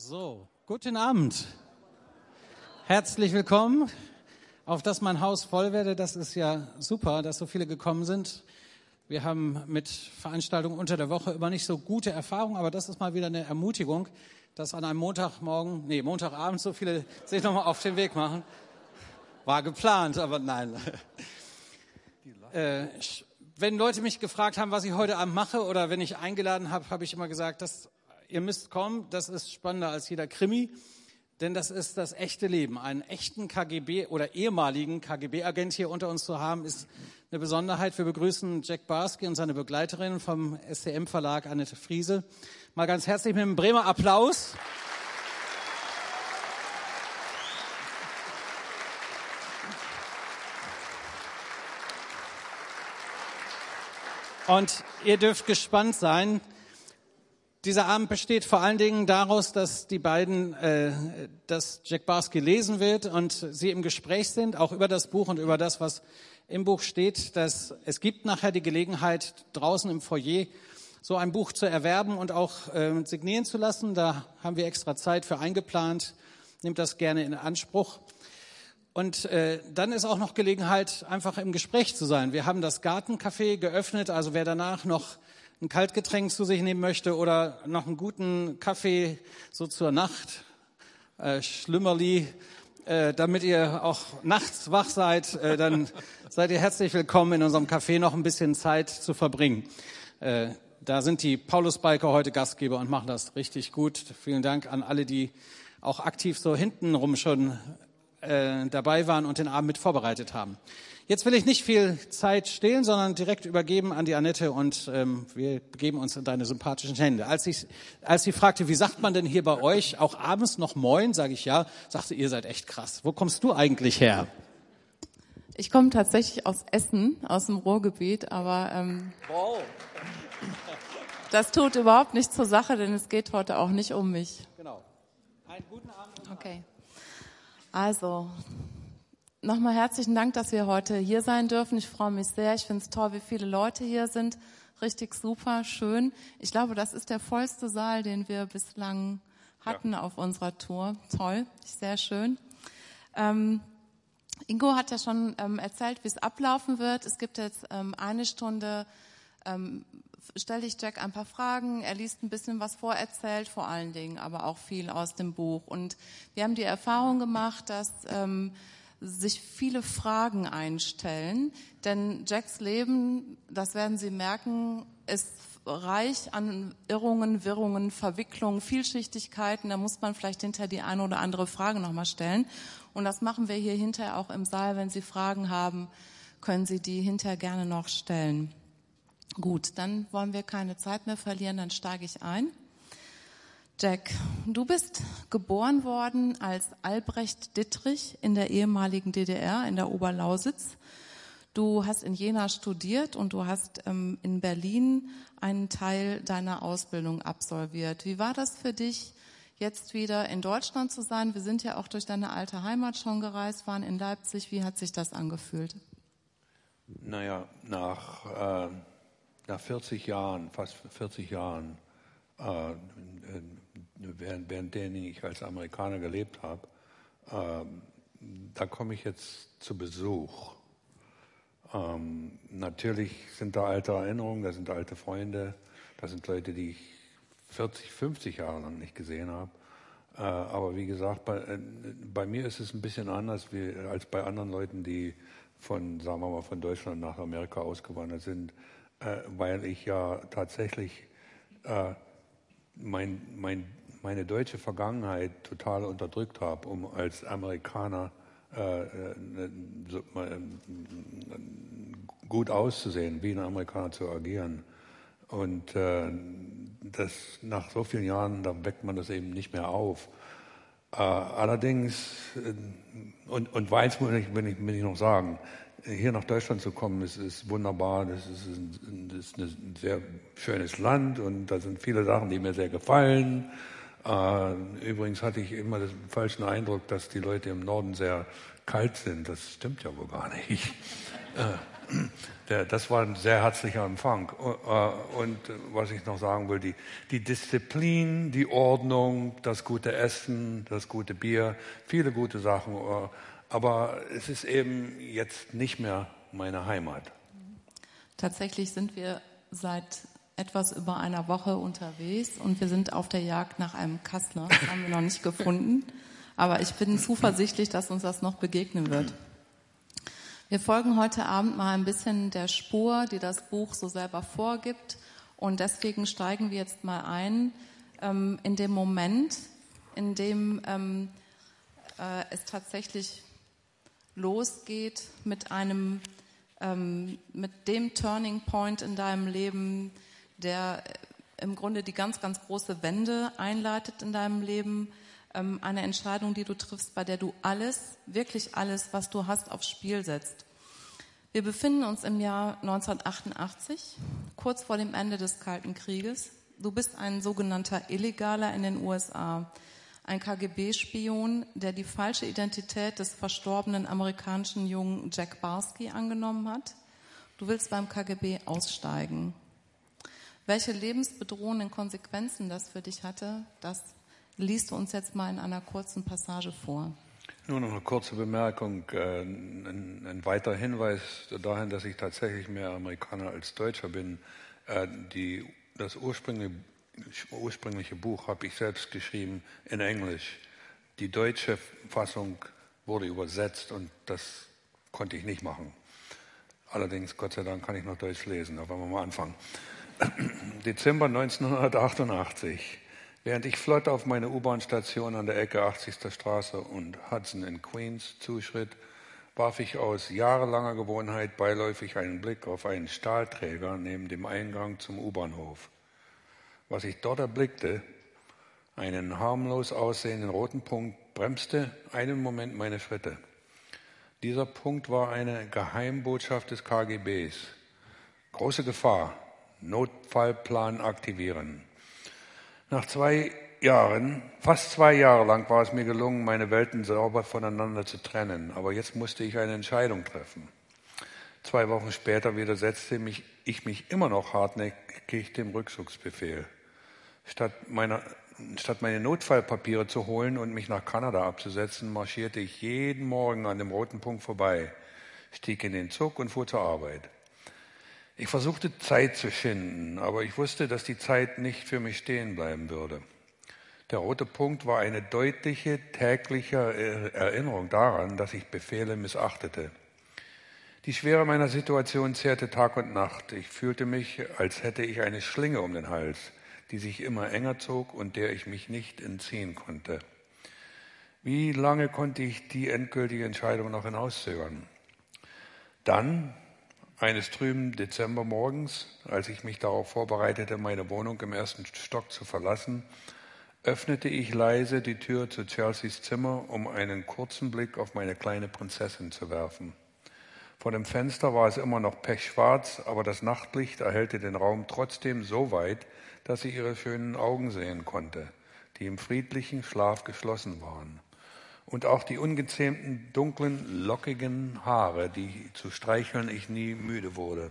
So, guten Abend. Herzlich willkommen. Auf dass mein Haus voll werde, das ist ja super, dass so viele gekommen sind. Wir haben mit Veranstaltungen unter der Woche immer nicht so gute Erfahrungen, aber das ist mal wieder eine Ermutigung, dass an einem Montagmorgen, nee, Montagabend so viele sich nochmal auf den Weg machen. War geplant, aber nein. Äh, wenn Leute mich gefragt haben, was ich heute Abend mache oder wenn ich eingeladen habe, habe ich immer gesagt, dass ihr müsst kommen, das ist spannender als jeder Krimi, denn das ist das echte Leben. Einen echten KGB oder ehemaligen KGB-Agent hier unter uns zu haben, ist eine Besonderheit. Wir begrüßen Jack Barsky und seine Begleiterin vom SCM-Verlag, Annette Friese. Mal ganz herzlich mit einem Bremer Applaus. Und ihr dürft gespannt sein. Dieser Abend besteht vor allen Dingen daraus, dass die beiden, äh, dass Jack Barsky lesen wird und sie im Gespräch sind, auch über das Buch und über das, was im Buch steht. Dass es gibt nachher die Gelegenheit, draußen im Foyer so ein Buch zu erwerben und auch äh, signieren zu lassen. Da haben wir extra Zeit für eingeplant. Nehmt das gerne in Anspruch. Und äh, dann ist auch noch Gelegenheit, einfach im Gespräch zu sein. Wir haben das Gartencafé geöffnet, also wer danach noch ein Kaltgetränk zu sich nehmen möchte oder noch einen guten Kaffee so zur Nacht, äh, Schlümmerli, äh, damit ihr auch nachts wach seid, äh, dann seid ihr herzlich willkommen in unserem Café noch ein bisschen Zeit zu verbringen. Äh, da sind die Paulus-Biker heute Gastgeber und machen das richtig gut. Vielen Dank an alle, die auch aktiv so hintenrum schon äh, dabei waren und den Abend mit vorbereitet haben. Jetzt will ich nicht viel Zeit stehlen, sondern direkt übergeben an die Annette und ähm, wir begeben uns in deine sympathischen Hände. Als, ich, als sie fragte, wie sagt man denn hier bei euch auch abends noch Moin, sage ich ja, sagte, ihr seid echt krass. Wo kommst du eigentlich her? Ich komme tatsächlich aus Essen, aus dem Ruhrgebiet, aber ähm, wow. das tut überhaupt nichts zur Sache, denn es geht heute auch nicht um mich. Genau. Einen guten Abend. Okay. Also, nochmal herzlichen Dank, dass wir heute hier sein dürfen. Ich freue mich sehr. Ich finde es toll, wie viele Leute hier sind. Richtig super, schön. Ich glaube, das ist der vollste Saal, den wir bislang hatten ja. auf unserer Tour. Toll, sehr schön. Ähm, Ingo hat ja schon ähm, erzählt, wie es ablaufen wird. Es gibt jetzt ähm, eine Stunde, ähm, stelle ich Jack ein paar Fragen. Er liest ein bisschen was vor, erzählt vor allen Dingen, aber auch viel aus dem Buch. Und wir haben die Erfahrung gemacht, dass ähm, sich viele Fragen einstellen, denn Jacks Leben, das werden Sie merken, ist reich an Irrungen, Wirrungen, Verwicklungen, Vielschichtigkeiten. Da muss man vielleicht hinterher die eine oder andere Frage nochmal stellen. Und das machen wir hier hinterher auch im Saal. Wenn Sie Fragen haben, können Sie die hinterher gerne noch stellen. Gut, dann wollen wir keine Zeit mehr verlieren, dann steige ich ein. Jack, du bist geboren worden als Albrecht Dittrich in der ehemaligen DDR, in der Oberlausitz. Du hast in Jena studiert und du hast ähm, in Berlin einen Teil deiner Ausbildung absolviert. Wie war das für dich, jetzt wieder in Deutschland zu sein? Wir sind ja auch durch deine alte Heimat schon gereist, waren in Leipzig. Wie hat sich das angefühlt? Naja, nach äh, nach 40 Jahren, fast 40 Jahren, äh, während, während denen ich als Amerikaner gelebt habe, äh, da komme ich jetzt zu Besuch. Ähm, natürlich sind da alte Erinnerungen, da sind alte Freunde, da sind Leute, die ich 40, 50 Jahre lang nicht gesehen habe. Äh, aber wie gesagt, bei, äh, bei, mir ist es ein bisschen anders wie, als bei anderen Leuten, die von, sagen wir mal, von Deutschland nach Amerika ausgewandert sind äh, weil ich ja tatsächlich äh, mein, mein, meine deutsche Vergangenheit total unterdrückt habe, um als Amerikaner äh, äh so, gut auszusehen, wie ein Amerikaner zu agieren. Und äh, das, nach so vielen Jahren, da weckt man das eben nicht mehr auf. Äh, allerdings, und, und weiß will ich, will, ich, will ich noch sagen, hier nach Deutschland zu kommen, ist, ist wunderbar. Das ist, ein, das ist ein sehr schönes Land und da sind viele Sachen, die mir sehr gefallen. Äh, übrigens hatte ich immer den falschen Eindruck, dass die Leute im Norden sehr kalt sind. Das stimmt ja wohl gar nicht. Äh, das war ein sehr herzlicher Empfang. Äh, und was ich noch sagen will, die, die Disziplin, die Ordnung, das gute Essen, das gute Bier, viele gute Sachen. Aber es ist eben jetzt nicht mehr meine Heimat. Tatsächlich sind wir seit etwas über einer Woche unterwegs und wir sind auf der Jagd nach einem Kassler. Das haben wir noch nicht gefunden. Aber ich bin zuversichtlich, dass uns das noch begegnen wird. Wir folgen heute Abend mal ein bisschen der Spur, die das Buch so selber vorgibt. Und deswegen steigen wir jetzt mal ein ähm, in dem Moment, in dem ähm, äh, es tatsächlich losgeht mit einem, ähm, mit dem Turning Point in deinem Leben, der äh, im Grunde die ganz, ganz große Wende einleitet in deinem Leben. Ähm, eine Entscheidung, die du triffst, bei der du alles, wirklich alles, was du hast, aufs Spiel setzt. Wir befinden uns im Jahr 1988, kurz vor dem Ende des Kalten Krieges. Du bist ein sogenannter Illegaler in den USA, ein KGB-Spion, der die falsche Identität des verstorbenen amerikanischen Jungen Jack Barsky angenommen hat. Du willst beim KGB aussteigen. Welche lebensbedrohenden Konsequenzen das für dich hatte, das liest du uns jetzt mal in einer kurzen Passage vor. Nur noch eine kurze Bemerkung, äh, ein, ein, weiterer Hinweis dahin, dass ich tatsächlich mehr Amerikaner als Deutscher bin. Äh, die, das ursprüngliche, ursprüngliche Buch habe ich selbst geschrieben in Englisch. Die deutsche Fassung wurde übersetzt und das konnte ich nicht machen. Allerdings, Gott sei Dank, kann ich noch Deutsch lesen. Da wollen wir mal anfangen. Dezember 1988. Während ich flott auf meine U-Bahn-Station an der Ecke 80. Straße und Hudson in Queens zuschritt, warf ich aus jahrelanger Gewohnheit beiläufig einen Blick auf einen Stahlträger neben dem Eingang zum U-Bahnhof. Was ich dort erblickte, einen harmlos aussehenden roten Punkt, bremste einen Moment meine Schritte. Dieser Punkt war eine Geheimbotschaft des KGBs. Große Gefahr, Notfallplan aktivieren. Nach zwei Jahren, fast zwei Jahre lang war es mir gelungen, meine Welten sauber voneinander zu trennen. Aber jetzt musste ich eine Entscheidung treffen. Zwei Wochen später widersetzte mich, ich mich immer noch hartnäckig dem Rückzugsbefehl. Statt, meiner, statt meine Notfallpapiere zu holen und mich nach Kanada abzusetzen, marschierte ich jeden Morgen an dem roten Punkt vorbei, stieg in den Zug und fuhr zur Arbeit. Ich versuchte Zeit zu schinden, aber ich wusste, dass die Zeit nicht für mich stehen bleiben würde. Der rote Punkt war eine deutliche tägliche Erinnerung daran, dass ich Befehle missachtete. Die Schwere meiner Situation zehrte Tag und Nacht. Ich fühlte mich, als hätte ich eine Schlinge um den Hals, die sich immer enger zog und der ich mich nicht entziehen konnte. Wie lange konnte ich die endgültige Entscheidung noch hinauszögern? Dann, eines trüben Dezembermorgens, als ich mich darauf vorbereitete, meine Wohnung im ersten Stock zu verlassen, öffnete ich leise die Tür zu Chelseas Zimmer, um einen kurzen Blick auf meine kleine Prinzessin zu werfen. Vor dem Fenster war es immer noch pechschwarz, aber das Nachtlicht erhellte den Raum trotzdem so weit, dass ich ihre schönen Augen sehen konnte, die im friedlichen Schlaf geschlossen waren und auch die ungezähmten, dunklen, lockigen Haare, die zu streicheln ich nie müde wurde.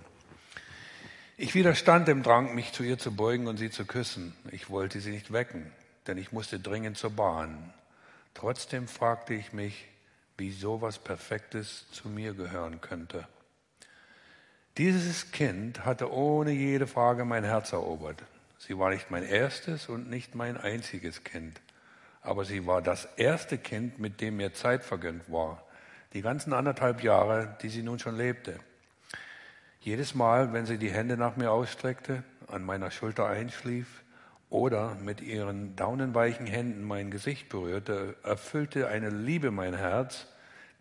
Ich widerstand dem Drang, mich zu ihr zu beugen und sie zu küssen. Ich wollte sie nicht wecken, denn ich musste dringend zur Bahn. Trotzdem fragte ich mich, wie so was Perfektes zu mir gehören könnte. Dieses Kind hatte ohne jede Frage mein Herz erobert. Sie war nicht mein erstes und nicht mein einziges Kind aber sie war das erste Kind, mit dem mir Zeit vergönnt war. Die ganzen anderthalb Jahre, die sie nun schon lebte. Jedes Mal, wenn sie die Hände nach mir ausstreckte, an meiner Schulter einschlief oder mit ihren daunenweichen Händen mein Gesicht berührte, erfüllte eine Liebe mein Herz,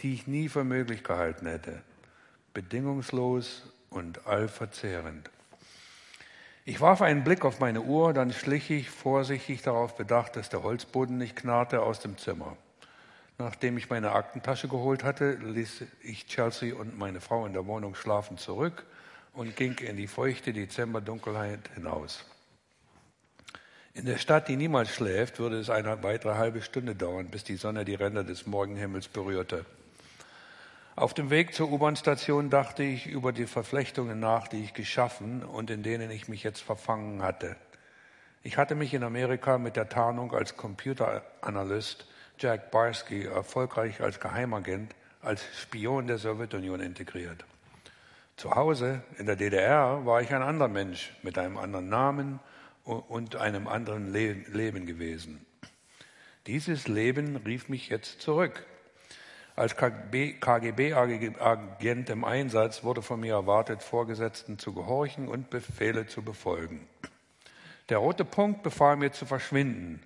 die ich nie für möglich gehalten hätte. Bedingungslos und allverzehrend. Ich warf einen Blick auf meine Uhr, dann schlich ich vorsichtig darauf bedacht, dass der Holzboden nicht knarrte aus dem Zimmer. Nachdem ich meine Aktentasche geholt hatte, ließ ich Chelsea und meine Frau in der Wohnung schlafen zurück und ging in die feuchte Dezemberdunkelheit hinaus. In der Stadt, die niemals schläft, würde es eine weitere halbe Stunde dauern, bis die Sonne die Ränder des Morgenhimmels berührte. Auf dem Weg zur U-Bahn-Station dachte ich über die Verflechtungen nach, die ich geschaffen und in denen ich mich jetzt verfangen hatte. Ich hatte mich in Amerika mit der Tarnung als Computeranalyst Jack Barsky erfolgreich als Geheimagent, als Spion der Sowjetunion integriert. Zu Hause in der DDR war ich ein anderer Mensch mit einem anderen Namen und einem anderen Leben gewesen. Dieses Leben rief mich jetzt zurück. Als KGB-Agent im Einsatz wurde von mir erwartet, Vorgesetzten zu gehorchen und Befehle zu befolgen. Der rote Punkt befahl mir zu verschwinden.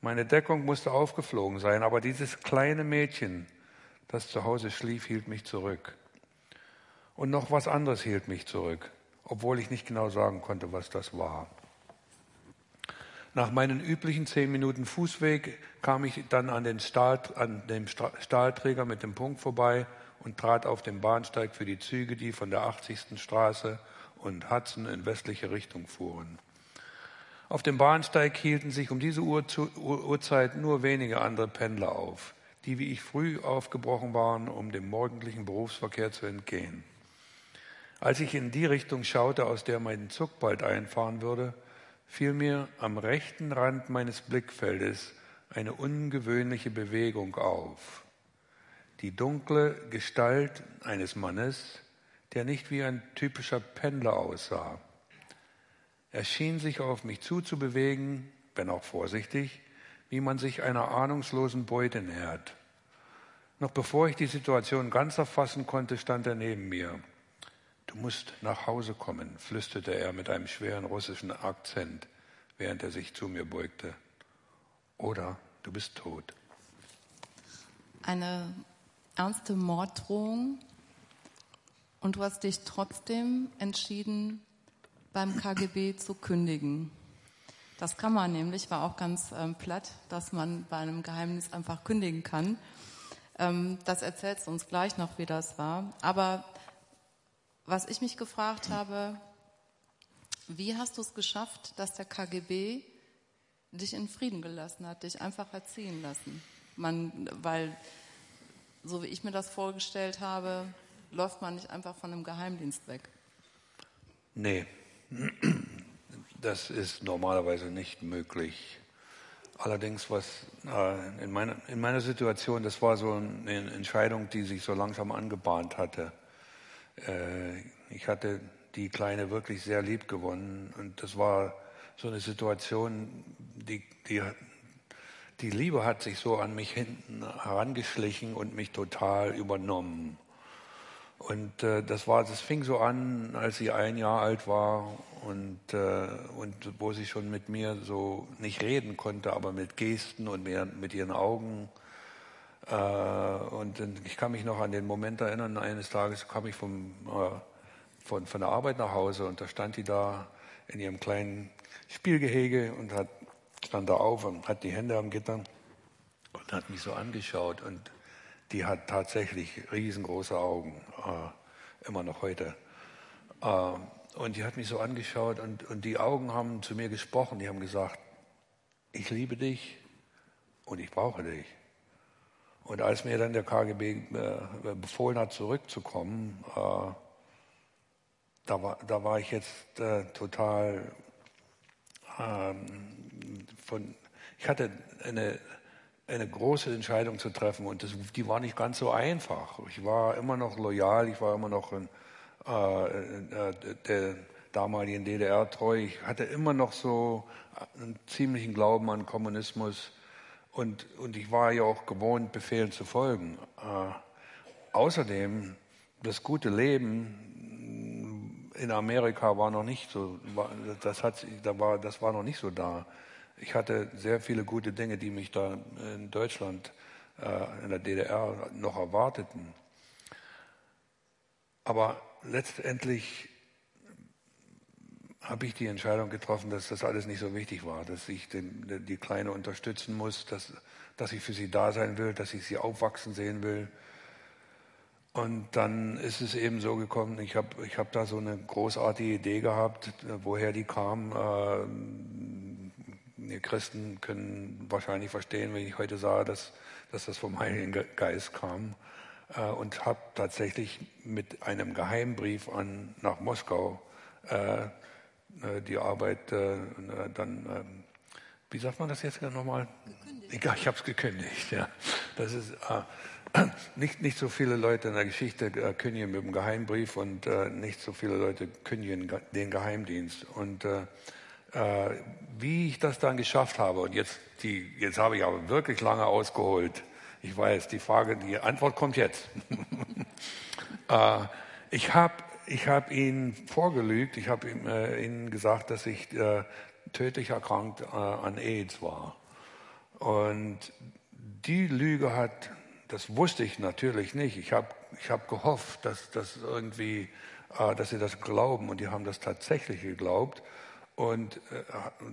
Meine Deckung musste aufgeflogen sein, aber dieses kleine Mädchen, das zu Hause schlief, hielt mich zurück. Und noch was anderes hielt mich zurück, obwohl ich nicht genau sagen konnte, was das war. Nach meinen üblichen zehn Minuten Fußweg kam ich dann an, den Stahl, an dem Stahlträger mit dem Punkt vorbei und trat auf den Bahnsteig für die Züge, die von der 80. Straße und Hudson in westliche Richtung fuhren. Auf dem Bahnsteig hielten sich um diese Uhrzeit nur wenige andere Pendler auf, die wie ich früh aufgebrochen waren, um dem morgendlichen Berufsverkehr zu entgehen. Als ich in die Richtung schaute, aus der mein Zug bald einfahren würde, fiel mir am rechten Rand meines Blickfeldes eine ungewöhnliche Bewegung auf. Die dunkle Gestalt eines Mannes, der nicht wie ein typischer Pendler aussah. Er schien sich auf mich zuzubewegen, wenn auch vorsichtig, wie man sich einer ahnungslosen Beute nähert. Noch bevor ich die Situation ganz erfassen konnte, stand er neben mir. Du musst nach Hause kommen, flüsterte er mit einem schweren russischen Akzent, während er sich zu mir beugte. Oder du bist tot. Eine ernste Morddrohung und du hast dich trotzdem entschieden, beim KGB zu kündigen. Das kann man nämlich, war auch ganz ähm, platt, dass man bei einem Geheimnis einfach kündigen kann. Ähm, das erzählst du uns gleich noch, wie das war. Aber was ich mich gefragt habe, wie hast du es geschafft, dass der KGB dich in Frieden gelassen hat, dich einfach erziehen lassen? Man, weil, so wie ich mir das vorgestellt habe, läuft man nicht einfach von einem Geheimdienst weg. Nee, das ist normalerweise nicht möglich. Allerdings, was äh, in, meiner, in meiner Situation, das war so eine Entscheidung, die sich so langsam angebahnt hatte. Äh, ich hatte die Kleine wirklich sehr lieb gewonnen und das war so eine Situation, die, die, die Liebe hat sich so an mich hinten herangeschlichen und mich total übernommen. Und äh, das war, das fing so an, als sie ein Jahr alt war und, äh, und wo sie schon mit mir so nicht reden konnte, aber mit Gesten und mit, mit ihren Augen. Äh, und ich kann mich noch an den Moment erinnern, eines Tages kam ich vom, äh, von, von der Arbeit nach Hause und da stand die da in ihrem kleinen Spielgehege und hat, stand da auf und hat die Hände am Gitter und hat mich so angeschaut und die hat tatsächlich riesengroße Augen, äh, immer noch heute. Äh, und die hat mich so angeschaut und, und die Augen haben zu mir gesprochen, die haben gesagt, ich liebe dich und ich brauche dich. Und als mir dann der KGB äh, befohlen hat, zurückzukommen, äh, da, war, da war ich jetzt äh, total ähm, von, ich hatte eine eine große Entscheidung zu treffen und das, die war nicht ganz so einfach. Ich war immer noch loyal, ich war immer noch in, äh, äh, der damaligen DDR treu. Ich hatte immer noch so einen ziemlichen Glauben an Kommunismus und, und ich war ja auch gewohnt, Befehlen zu folgen. Äh, außerdem, das gute Leben in Amerika war noch nicht so, das, hat, da war, das war noch nicht so da ich hatte sehr viele gute Dinge, die mich da in Deutschland, äh, in der DDR noch erwarteten. Aber letztendlich habe ich die Entscheidung getroffen, dass das alles nicht so wichtig war, dass ich den, die Kleine unterstützen muss, dass, dass ich für sie da sein will, dass ich sie aufwachsen sehen will. Und dann ist es eben so gekommen, ich habe ich hab da so eine großartige Idee gehabt, woher die kam. Äh, Christen können wahrscheinlich verstehen, wenn ich heute sage, dass, dass das vom Heiligen Geist kam. äh, und habe tatsächlich mit einem Geheimbrief an, nach Moskau äh die Arbeit äh, dann, ähm, wie sagt man das jetzt nochmal? Gekündigt. Ich habe es gekündigt, ja. Das ist äh, nicht, nicht so viele Leute in der Geschichte äh, kündigen mit dem Geheimbrief und nicht so viele Leute kündigen den Geheimdienst. Und wie ich das dann geschafft habe, und jetzt, die, jetzt habe ich aber wirklich lange ausgeholt, ich weiß, die Frage, die Antwort kommt jetzt. äh, ich habe ich hab ihn vorgelügt, ich habe ihm, äh, ihnen gesagt, dass ich äh, tödlich erkrankt äh, an AIDS war. Und die Lüge hat, das wusste ich natürlich nicht. Ich habe ich hab gehofft, dass, dass irgendwie, äh, dass sie das glauben und die haben das tatsächlich geglaubt. Und äh,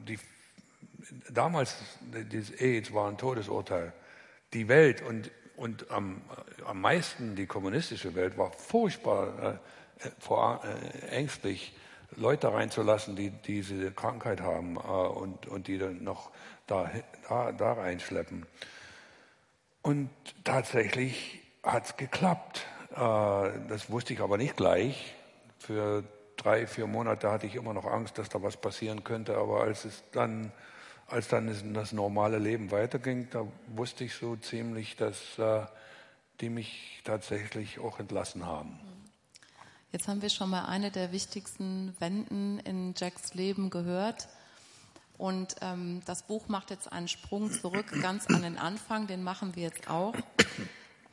die, damals, dieses AIDS war ein Todesurteil die Welt und, und am, am meisten die kommunistische Welt war furchtbar äh, vor, äh, ängstlich, Leute reinzulassen, die diese Krankheit haben äh, und, und die dann noch da, da, da reinschleppen. Und tatsächlich hat es geklappt. Äh, das wusste ich aber nicht gleich. Für drei, vier Monate hatte ich immer noch Angst, dass da was passieren könnte. Aber als es dann als dann das normale Leben weiterging, da wusste ich so ziemlich, dass äh, die mich tatsächlich auch entlassen haben. Jetzt haben wir schon mal eine der wichtigsten Wenden in Jacks Leben gehört. Und ähm, das Buch macht jetzt einen Sprung zurück, ganz an den Anfang, den machen wir jetzt auch.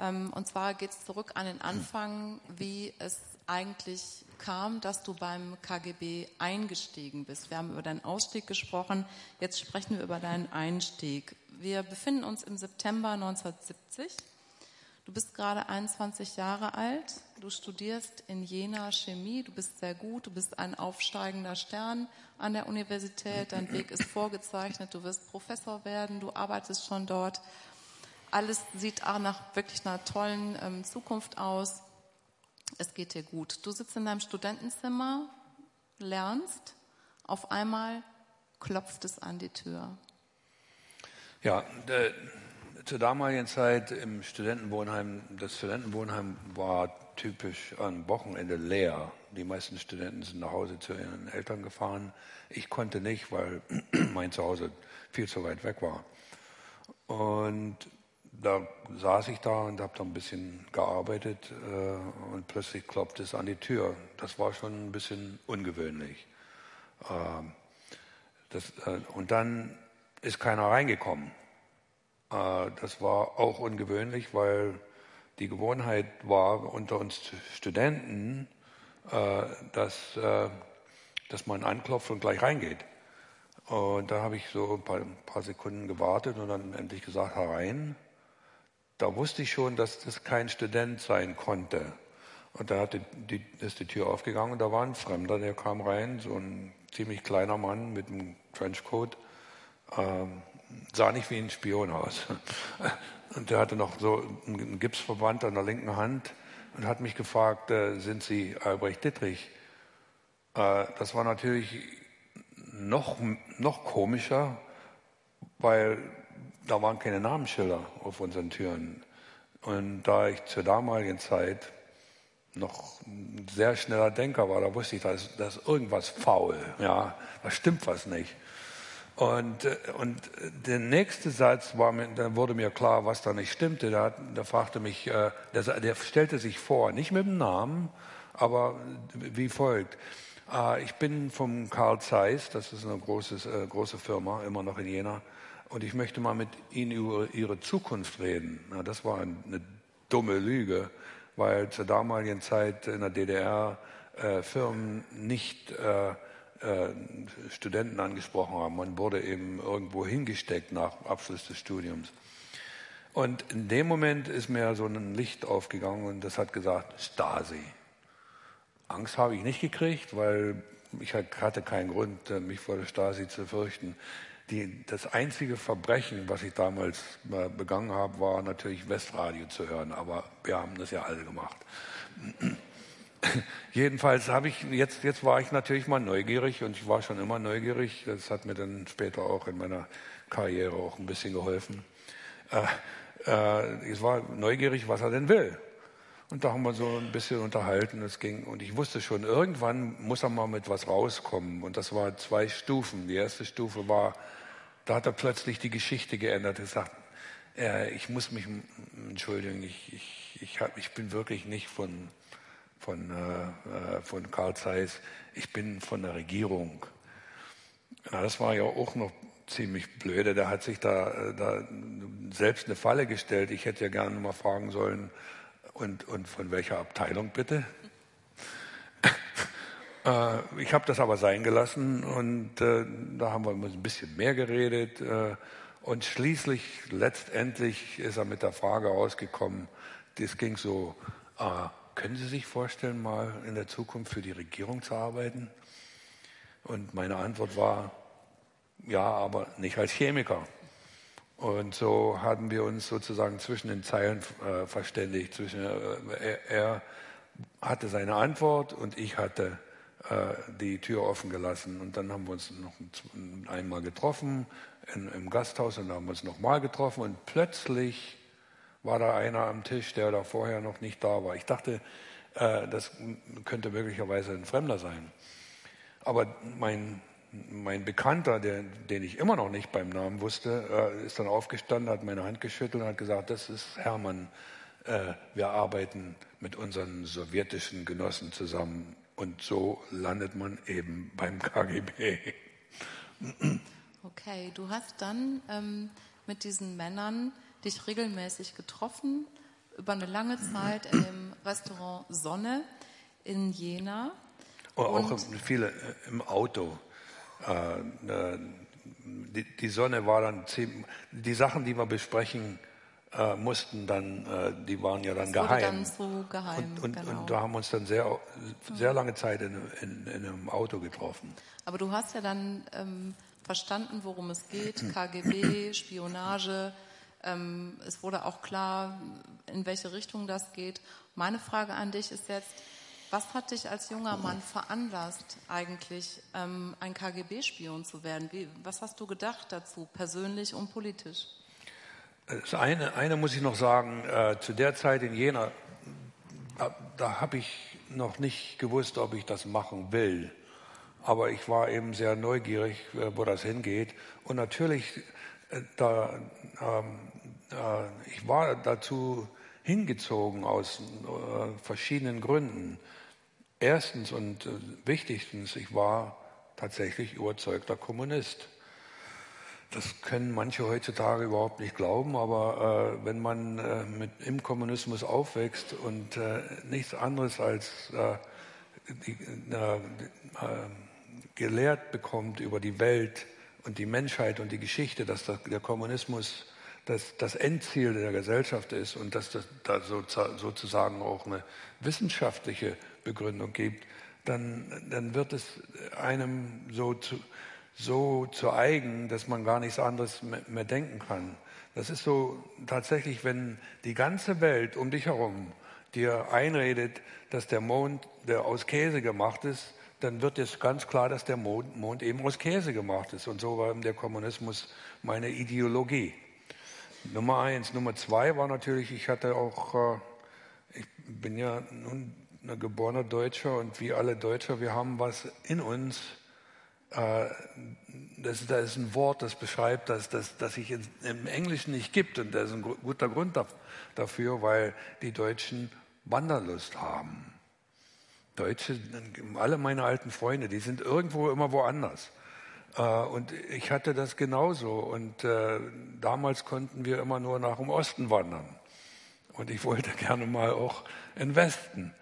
Ähm, und zwar geht es zurück an den Anfang, wie es eigentlich kam, dass du beim KGB eingestiegen bist. Wir haben über deinen Ausstieg gesprochen, jetzt sprechen wir über deinen Einstieg. Wir befinden uns im September 1970. Du bist gerade 21 Jahre alt, du studierst in Jena Chemie, du bist sehr gut, du bist ein aufsteigender Stern an der Universität, dein Weg ist vorgezeichnet, du wirst Professor werden, du arbeitest schon dort. Alles sieht auch nach wirklich einer tollen ähm, Zukunft aus. Es geht dir gut. Du sitzt in deinem Studentenzimmer, lernst, auf einmal klopft es an die Tür. Ja, de, zur damaligen Zeit im Studentenwohnheim, das Studentenwohnheim war typisch am Wochenende leer. Die meisten Studenten sind nach Hause zu ihren Eltern gefahren. Ich konnte nicht, weil mein Zuhause viel zu weit weg war. Und da saß ich da und habe da ein bisschen gearbeitet äh, und plötzlich klopfte es an die Tür. Das war schon ein bisschen ungewöhnlich. Äh, das, äh, und dann ist keiner reingekommen. Äh, das war auch ungewöhnlich, weil die Gewohnheit war unter uns Studenten, äh, dass, äh, dass man anklopft und gleich reingeht. Und da habe ich so ein paar, ein paar Sekunden gewartet und dann endlich gesagt, herein da wusste ich schon, dass das kein Student sein konnte. Und da die, die, ist die Tür aufgegangen und da war ein Fremder, der kam rein, so ein ziemlich kleiner Mann mit einem Trenchcoat, ähm, sah nicht wie ein Spion aus. Und der hatte noch so einen Gipsverband an der linken Hand und hat mich gefragt, äh, sind Sie Albrecht Dittrich? Äh, das war natürlich noch, noch komischer, weil da waren keine Namensschilder auf unseren Türen. Und da ich zur damaligen Zeit noch ein sehr schneller Denker war, da wusste ich, da ist, da ist irgendwas faul, ja, da stimmt was nicht. Und, äh, und der nächste Satz war mir, dann wurde mir klar, was da nicht stimmte. Da, da fragte mich, äh, der, der, stellte sich vor, nicht mit dem Namen, aber wie folgt. Äh, ich bin vom Karl Zeiss, das ist eine große, große Firma, immer noch in Jena und ich möchte mal mit Ihnen über Ihre Zukunft reden. Das war eine dumme Lüge, weil zur damaligen Zeit in der DDR Firmen nicht äh, Studenten angesprochen haben. Man wurde eben irgendwo hingesteckt nach Abschluss des Studiums. Und in dem Moment ist mir so ein Licht aufgegangen und das hat gesagt, Stasi. Angst habe ich nicht gekriegt, weil ich hatte keinen Grund, äh, mich vor der Stasi zu fürchten. Die, das einzige Verbrechen, was ich damals begangen habe, war natürlich Westradio zu hören, aber wir haben das ja alle gemacht. Jedenfalls habe ich jetzt, jetzt war ich natürlich mal neugierig und ich war schon immer neugierig. Das hat mir dann später auch in meiner Karriere auch ein bisschen geholfen. Äh, äh, ich war neugierig, was er denn will. Und da haben wir so ein bisschen unterhalten. Es ging, und ich wusste schon, irgendwann muss er mal mit was rauskommen. Und das war zwei Stufen. Die erste Stufe war, da hat er plötzlich die Geschichte geändert. Er sagt, äh, ich muss mich entschuldigen, ich, ich, ich, hab, ich bin wirklich nicht von, von, äh, äh, von Karl Zeiss, ich bin von der Regierung. Na, das war ja auch noch ziemlich blöde. Der hat sich da, äh, da selbst eine Falle gestellt. Ich hätte ja gerne mal fragen sollen, und, und von welcher Abteilung bitte? Äh, ich habe das aber sein gelassen und äh, da haben wir ein bisschen mehr geredet. Äh, und schließlich, letztendlich ist er mit der Frage rausgekommen, das ging so, können Sie sich vorstellen, mal in der Zukunft für die Regierung zu arbeiten? Und meine Antwort war, ja, aber nicht als Chemiker. Und so haben wir uns sozusagen zwischen den Zeilen äh, verständigt. Zwischen, äh, er, er, hatte seine Antwort und ich hatte äh, die Tür offen gelassen. Und dann haben wir uns noch einmal getroffen in, im Gasthaus und dann haben wir uns nochmal getroffen. Und plötzlich war da einer am Tisch, der da vorher noch nicht da war. Ich dachte, äh, das könnte möglicherweise ein Fremder sein. Aber mein mein Bekannter, der, den ich immer noch nicht beim Namen wusste, äh, ist dann aufgestanden, hat meine Hand geschüttelt und hat gesagt, das ist Hermann, äh, wir arbeiten mit unseren sowjetischen Genossen zusammen. Und so landet man eben beim KGB. Okay, du hast dann ähm, mit diesen Männern dich regelmäßig getroffen, über eine lange Zeit in dem Restaurant Sonne in Jena. Oh, auch viele äh, im Auto. Äh, äh, die, die, Sonne war dann ziemlich, die Sachen, die wir besprechen äh, mussten, dann, die waren ja dann geheim. Dann so geheim und, und, genau. und, da haben wir uns dann sehr, sehr lange Zeit in, in, in einem Auto getroffen. Aber du hast ja dann ähm, verstanden, worum es geht, KGB, Spionage. Ähm, es wurde auch klar, in welche Richtung das geht. Meine Frage an dich ist jetzt, was hat dich als junger Mann veranlasst, eigentlich ähm, ein KGB-Spion zu werden? Wie, was hast du gedacht dazu, persönlich und politisch? Das eine, eine muss ich noch sagen, äh, zu der Zeit in Jena, da, da habe ich noch nicht gewusst, ob ich das machen will. Aber ich war eben sehr neugierig, äh, wo das hingeht. Und natürlich, da, ähm, äh, ich war dazu hingezogen aus äh, verschiedenen Gründen. Erstens und äh, wichtigstens, ich war tatsächlich überzeugter Kommunist. Das können manche heutzutage überhaupt nicht glauben, aber äh, wenn man äh, mit, im Kommunismus aufwächst und äh, nichts anderes als äh, die, äh, gelehrt bekommt über die Welt und die Menschheit und die Geschichte, dass das, der Kommunismus das, das Endziel der Gesellschaft ist und dass das da so, sozusagen auch eine wissenschaftliche Begründung gibt, dann, dann wird es einem so zu, so zu eigen, dass man gar nichts anderes mehr denken kann. Das ist so tatsächlich, wenn die ganze Welt um dich herum dir einredet, dass der Mond der aus Käse gemacht ist, dann wird es ganz klar, dass der Mond, Mond eben aus Käse gemacht ist. Und so war der Kommunismus meine Ideologie. Nummer eins. Nummer zwei war natürlich, ich hatte auch, äh, ich bin ja nun ein geborener Deutscher und wie alle Deutscher, wir haben was in uns. Äh, das, das ist ein Wort, das beschreibt, dass das dass sich im Englischen nicht gibt. Und das ist ein guter Grund dafür, weil die Deutschen Wanderlust haben. Deutsche, alle meine alten Freunde, die sind irgendwo immer woanders. Äh, und ich hatte das genauso. Und äh, damals konnten wir immer nur nach dem Osten wandern. Und ich wollte gerne mal auch in Westen.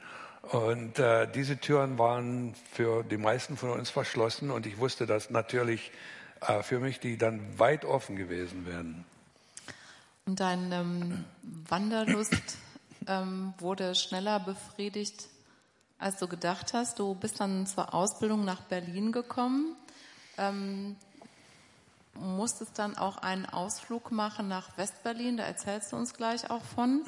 Und äh, diese Türen waren für die meisten von uns verschlossen und ich wusste, dass natürlich für mich die dann weit offen gewesen wären. Und deine ähm, Wanderlust ähm, wurde schneller befriedigt, als du gedacht hast. Du bist dann zur Ausbildung nach Berlin gekommen. Ähm, musstest dann auch einen Ausflug machen nach Westberlin, da erzählst du uns gleich auch von.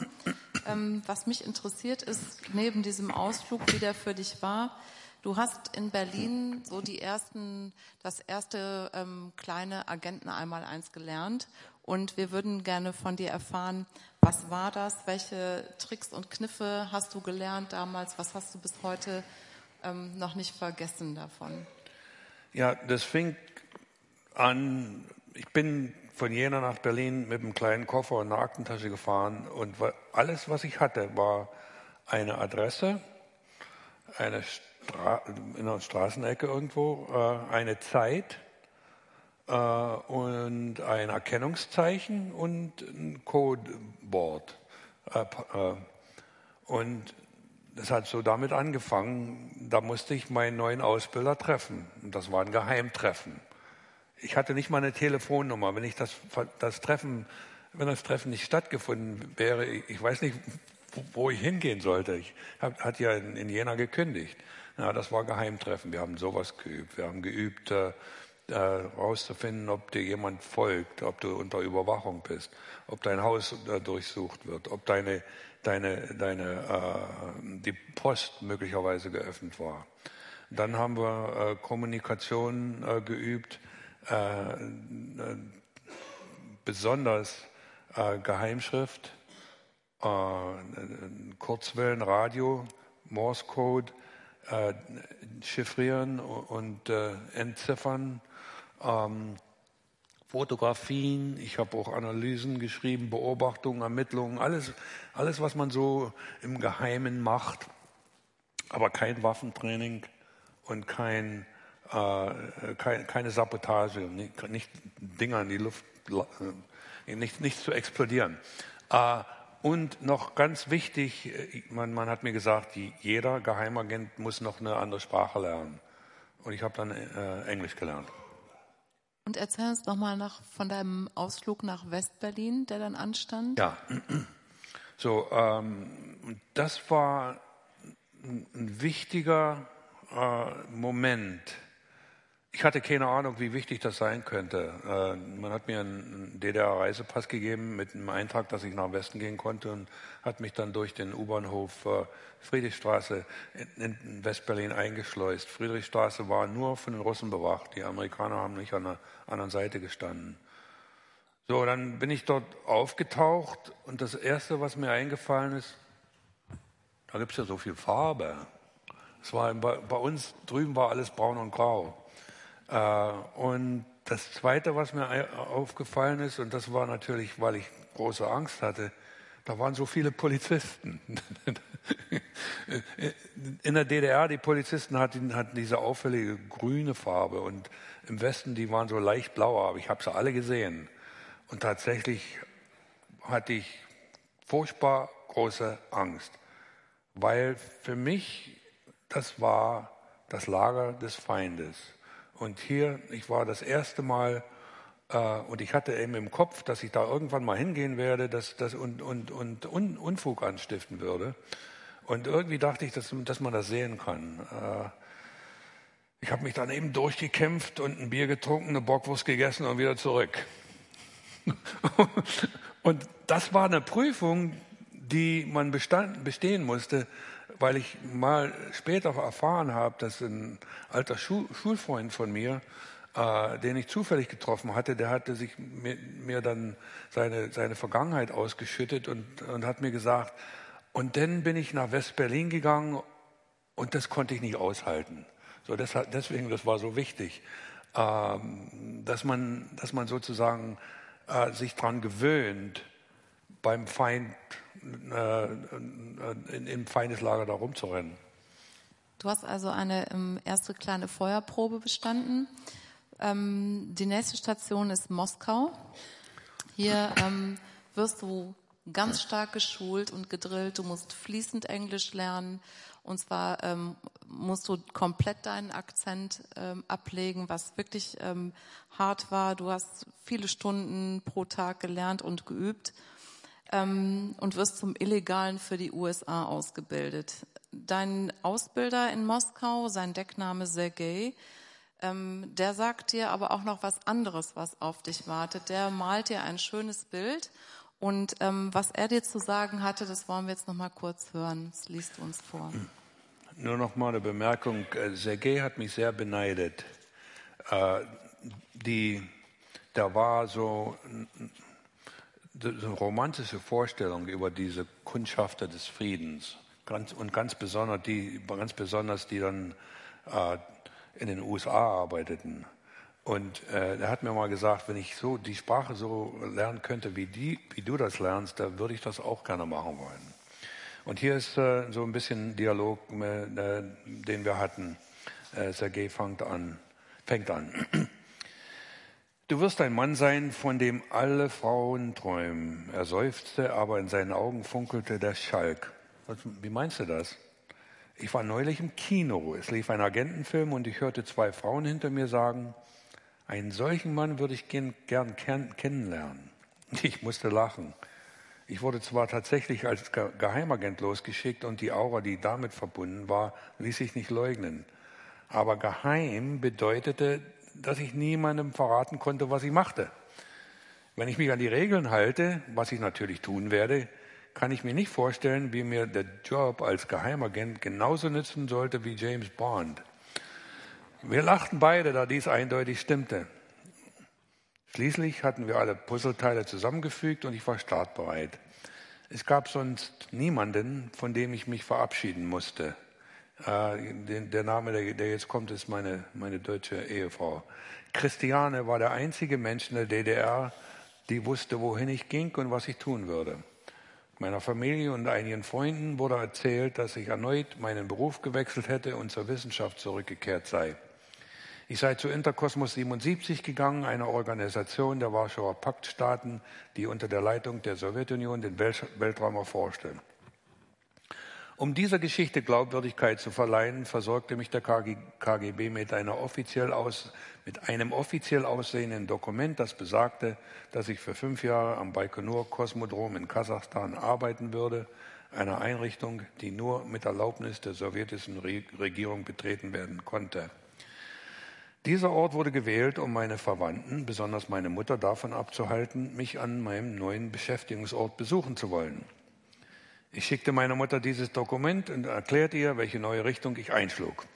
Ähm, was mich interessiert ist, neben diesem Ausflug, wie der für dich war, du hast in Berlin so die ersten, das erste ähm, kleine Agenten einmal eins gelernt Und wir würden gerne von dir erfahren, was war das? Welche Tricks und Kniffe hast du gelernt damals? Was hast du bis heute ähm, noch nicht vergessen davon? Ja, das fing an, ich bin von Jena nach Berlin mit einem kleinen Koffer und einer Aktentasche gefahren und alles, was ich hatte, war eine Adresse, eine Stra in einer Straßenecke irgendwo, äh, eine Zeit und ein Erkennungszeichen und ein Codeboard. Äh, und das hat so damit angefangen, da musste ich meinen neuen Ausbilder treffen. Und das war ein Geheimtreffen. Ich hatte nicht mal eine Telefonnummer. Wenn ich das, das Treffen, wenn das Treffen nicht stattgefunden wäre, ich weiß nicht, wo ich hingehen sollte. Ich hatte ja in, in Jena gekündigt. Ja, das war Geheimtreffen. Wir haben sowas geübt. Wir haben geübt, äh, herauszufinden, äh, ob dir jemand folgt, ob du unter Überwachung bist, ob dein Haus äh, durchsucht wird, ob deine, deine, deine, äh, die Post möglicherweise geöffnet war. Dann haben wir äh, Kommunikation äh, geübt, äh, besonders Geheimschrift, Kurzwellen, Radio, Morse Code, chiffrieren und entziffern ähm, Fotografien, ich habe auch Analysen geschrieben, Beobachtungen, Ermittlungen, alles, alles, was man so im Geheimen macht, aber kein Waffentraining und kein, äh, kein, keine Sabotage, nicht, nicht Dinger in die Luft, äh, nicht, zu explodieren. Äh, und noch ganz wichtig, äh, man, man hat mir gesagt, jeder Geheimagent muss noch eine andere Sprache lernen. Und ich habe dann äh, Englisch gelernt. Und erzähl uns nochmal noch von deinem Ausflug nach Westberlin, der dann anstand. Ja, so, ähm, das war ein wichtiger äh, Moment ich hatte keine Ahnung, wie wichtig das sein könnte. Äh, man hat mir einen DDR-Reisepass gegeben mit einem Eintrag, dass ich nach Westen gehen konnte und hat mich dann durch den U-Bahnhof äh, Friedrichstraße in Westberlin eingeschleust. Friedrichstraße war nur von den Russen bewacht. Die Amerikaner haben nicht an der anderen Seite gestanden. So, dann bin ich dort aufgetaucht und das Erste, was mir eingefallen ist, da gibt es ja so viel Farbe. Es war bei, bei uns drüben war alles braun und grau. Äh, und das Zweite, was mir aufgefallen ist, und das war natürlich, weil ich große Angst hatte, da waren so viele Polizisten. In der DDR, die Polizisten hatten, hatten, diese auffällige grüne Farbe und im Westen, die waren so leicht blauer, aber ich habe sie alle gesehen. Und tatsächlich hatte ich furchtbar große Angst, weil für mich das war das Lager des Feindes. Und hier, ich war das erste Mal äh, und ich hatte eben im Kopf, dass ich da irgendwann mal hingehen werde dass, dass, und, und, und un, Unfug anstiften würde. Und irgendwie dachte ich, dass, dass man das sehen kann. Äh, ich habe mich dann eben durchgekämpft und ein Bier getrunken, eine Bockwurst gegessen und wieder zurück. und das war eine Prüfung, die man bestehen musste, weil ich mal später erfahren habe, dass ein alter Schul Schulfreund von mir, äh, den ich zufällig getroffen hatte, der hatte sich mir, mir dann seine, seine Vergangenheit ausgeschüttet und, und hat mir gesagt, und dann bin ich nach West-Berlin gegangen und das konnte ich nicht aushalten. So, deshalb, deswegen, das war so wichtig, ähm, dass, man, dass man sozusagen äh, sich daran gewöhnt, beim Feind in, im Feindeslager da rumzurennen. Du hast also eine ähm, erste kleine Feuerprobe bestanden. Ähm, die nächste Station ist Moskau. Hier ähm, wirst du ganz stark geschult und gedrillt. Du musst fließend Englisch lernen. Und zwar ähm, musst du komplett deinen Akzent ähm, ablegen, was wirklich ähm, hart war. Du hast viele Stunden pro Tag gelernt und geübt ähm, und wirst zum Illegalen für die USA ausgebildet. Dein Ausbilder in Moskau, sein Deckname Sergei, ähm, der sagt dir aber auch noch was anderes, was auf dich wartet. Der malt dir ein schönes Bild und ähm, was er dir zu sagen hatte, das wollen wir jetzt noch mal kurz hören. Das liest du uns vor. Nur noch mal eine Bemerkung. Äh, Sergei hat mich sehr beneidet. Äh, die, da war so eine romantische Vorstellung über diese Kundschafter des Friedens. Ganz, und ganz besonders die, ganz besonders die dann äh, in den USA arbeiteten. Und äh, er hat mir mal gesagt, wenn ich so die Sprache so lernen könnte, wie, die, wie du das lernst, da würde ich das auch gerne machen wollen. Und hier ist äh, so ein bisschen Dialog, äh, den wir hatten. Äh, Sergei fängt an. Fängt an. Du wirst ein Mann sein, von dem alle Frauen träumen. Er seufzte, aber in seinen Augen funkelte der Schalk. Wie meinst du das? Ich war neulich im Kino. Es lief ein Agentenfilm und ich hörte zwei Frauen hinter mir sagen, einen solchen Mann würde ich gern, gern kennenlernen. Ich musste lachen. Ich wurde zwar tatsächlich als Geheimagent losgeschickt und die Aura, die damit verbunden war, ließ sich nicht leugnen. Aber geheim bedeutete, dass ich niemandem verraten konnte, was ich machte. Wenn ich mich an die Regeln halte, was ich natürlich tun werde, kann ich mir nicht vorstellen, wie mir der Job als Geheimagent genauso nützen sollte wie James Bond. Wir lachten beide, da dies eindeutig stimmte. Schließlich hatten wir alle Puzzleteile zusammengefügt und ich war startbereit. Es gab sonst niemanden, von dem ich mich verabschieden musste. Äh, der Name, der jetzt kommt, ist meine, meine deutsche Ehefrau. Christiane war der einzige Mensch in der DDR, die wusste, wohin ich ging und was ich tun würde. Meiner Familie und einigen Freunden wurde erzählt, dass ich erneut meinen Beruf gewechselt hätte und zur Wissenschaft zurückgekehrt sei. Ich sei zu Interkosmos 77 gegangen, einer Organisation der Warschauer Paktstaaten, die unter der Leitung der Sowjetunion den Weltraum erforschte. Um dieser Geschichte Glaubwürdigkeit zu verleihen, versorgte mich der KGB mit, aus, mit, einem offiziell aussehenden Dokument, das besagte, dass ich für fünf Jahre am Baikonur Kosmodrom in Kasachstan arbeiten würde, einer Einrichtung, die nur mit Erlaubnis der sowjetischen Regierung betreten werden konnte. Dieser Ort wurde gewählt, um meine Verwandten, besonders meine Mutter, davon abzuhalten, mich an meinem neuen Beschäftigungsort besuchen zu wollen. Ich schickte meiner Mutter dieses Dokument und erklärte ihr, welche neue Richtung ich einschlug.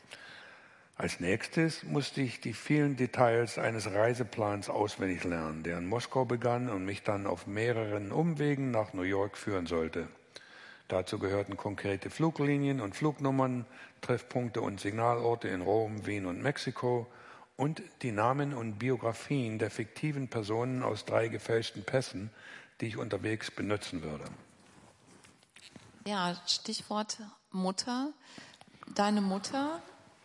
Als nächstes musste ich die vielen Details eines Reiseplans auswendig lernen, der in Moskau begann und mich dann auf mehreren Umwegen nach New York führen sollte. Dazu gehörten konkrete Fluglinien und Flugnummern, Treffpunkte und Signalorte in Rom, Wien und Mexiko und die Namen und Biografien der fiktiven Personen aus drei gefälschten Pässen, die ich unterwegs benutzen würde. Ja, Stichwort Mutter. Deine Mutter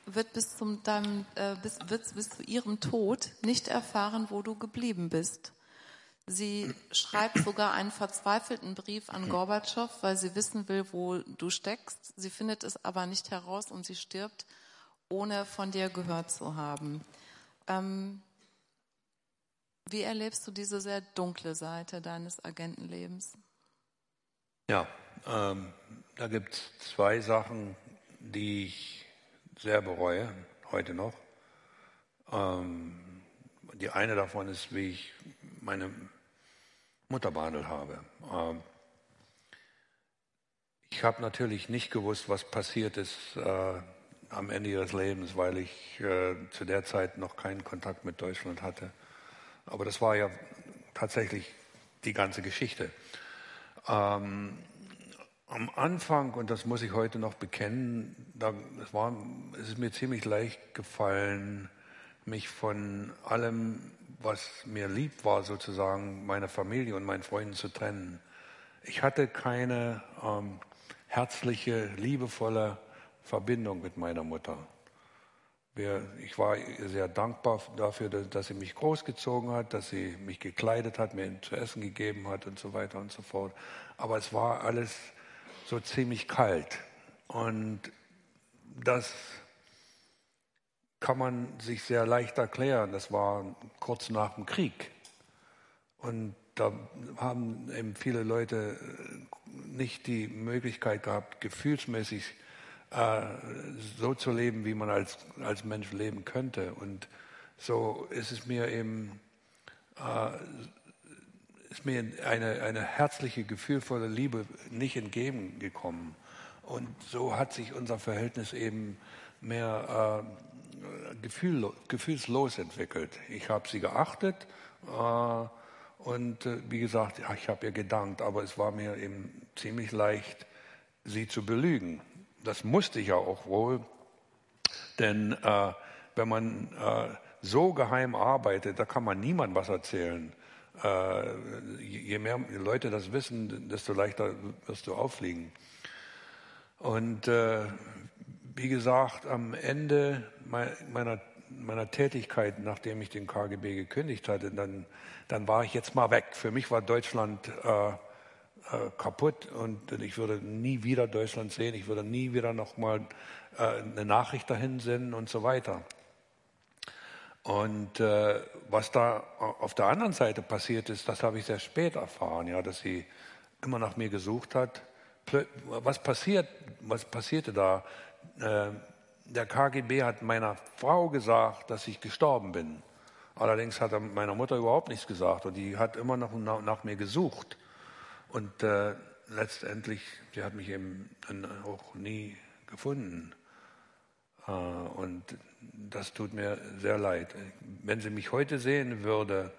wird bis, zum, deinem, äh, bis, wird bis zu ihrem Tod nicht erfahren, wo du geblieben bist. Sie schreibt sogar einen verzweifelten Brief an Gorbatschow, weil sie wissen will, wo du steckst. Sie findet es aber nicht heraus und sie stirbt, ohne von dir gehört zu haben. Ähm, wie erlebst du diese sehr dunkle Seite deines Agentenlebens? Ja, ähm, da gibt es zwei Sachen, die ich sehr bereue, heute noch. Ähm, die eine davon ist, wie ich meine Mutter behandelt habe. Ähm, ich habe natürlich nicht gewusst, was passiert ist äh, am Ende ihres Lebens, weil ich äh, zu der Zeit noch keinen Kontakt mit Deutschland hatte. Aber das war ja tatsächlich die ganze Geschichte. Ähm, am Anfang, und das muss ich heute noch bekennen, da, es, war, es ist mir ziemlich leicht gefallen, mich von allem, was mir lieb war, sozusagen, meiner Familie und meinen Freunden zu trennen. Ich hatte keine ähm, herzliche, liebevolle Verbindung mit meiner Mutter. Ich war sehr dankbar dafür, dass sie mich großgezogen hat, dass sie mich gekleidet hat, mir zu essen gegeben hat und so weiter und so fort. Aber es war alles so ziemlich kalt. Und das kann man sich sehr leicht erklären. Das war kurz nach dem Krieg. Und da haben eben viele Leute nicht die Möglichkeit gehabt, gefühlsmäßig äh, so zu leben, wie man als, als Mensch leben könnte. Und so ist es mir eben, äh, ist mir eine, eine herzliche, gefühlvolle Liebe nicht entgegengekommen. Und so hat sich unser Verhältnis eben mehr äh, gefühl, gefühlslos entwickelt. Ich habe sie geachtet äh, Und äh, wie gesagt, ja, ich habe ihr gedankt, aber es war mir eben ziemlich leicht, sie zu belügen. Das musste ich ja auch wohl, denn äh, wenn man äh, so geheim arbeitet, da kann man niemandem was erzählen. Äh, je mehr Leute das wissen, desto leichter wirst du auffliegen. Und äh, wie gesagt, am Ende meiner, meiner Tätigkeit, nachdem ich den KGB gekündigt hatte, dann, dann war ich jetzt mal weg. Für mich war Deutschland äh, kaputt und ich würde nie wieder Deutschland sehen. Ich würde nie wieder nochmal äh, eine Nachricht dahin senden und so weiter. Und äh, was da auf der anderen Seite passiert ist, das habe ich sehr spät erfahren, ja, dass sie immer nach mir gesucht hat. Was passiert, was passierte da? Äh, der KGB hat meiner Frau gesagt, dass ich gestorben bin. Allerdings hat er meiner Mutter überhaupt nichts gesagt und die hat immer noch nach, nach mir gesucht. Und äh, letztendlich, sie hat mich eben auch nie gefunden. Äh, und das tut mir sehr leid. Wenn sie mich heute sehen würde,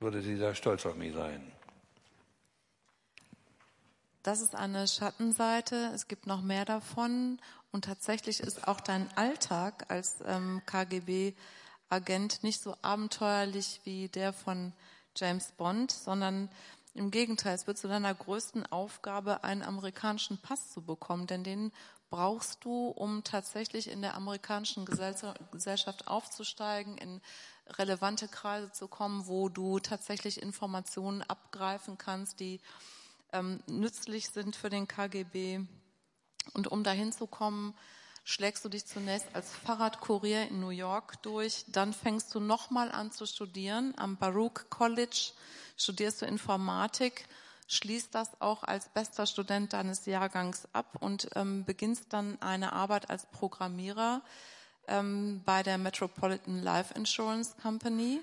würde sie sehr stolz auf mich sein. Das ist eine Schattenseite. Es gibt noch mehr davon. Und tatsächlich ist auch dein Alltag als ähm, KGB-Agent nicht so abenteuerlich wie der von James Bond, sondern im Gegenteil, es wird zu deiner größten Aufgabe, einen amerikanischen Pass zu bekommen, denn den brauchst du, um tatsächlich in der amerikanischen Gesellschaft aufzusteigen, in relevante Kreise zu kommen, wo du tatsächlich Informationen abgreifen kannst, die ähm, nützlich sind für den KGB. Und um dahin zu kommen, schlägst du dich zunächst als Fahrradkurier in New York durch, dann fängst du nochmal an zu studieren. Am Baruch College studierst du Informatik, schließt das auch als bester Student deines Jahrgangs ab und ähm, beginnst dann eine Arbeit als Programmierer ähm, bei der Metropolitan Life Insurance Company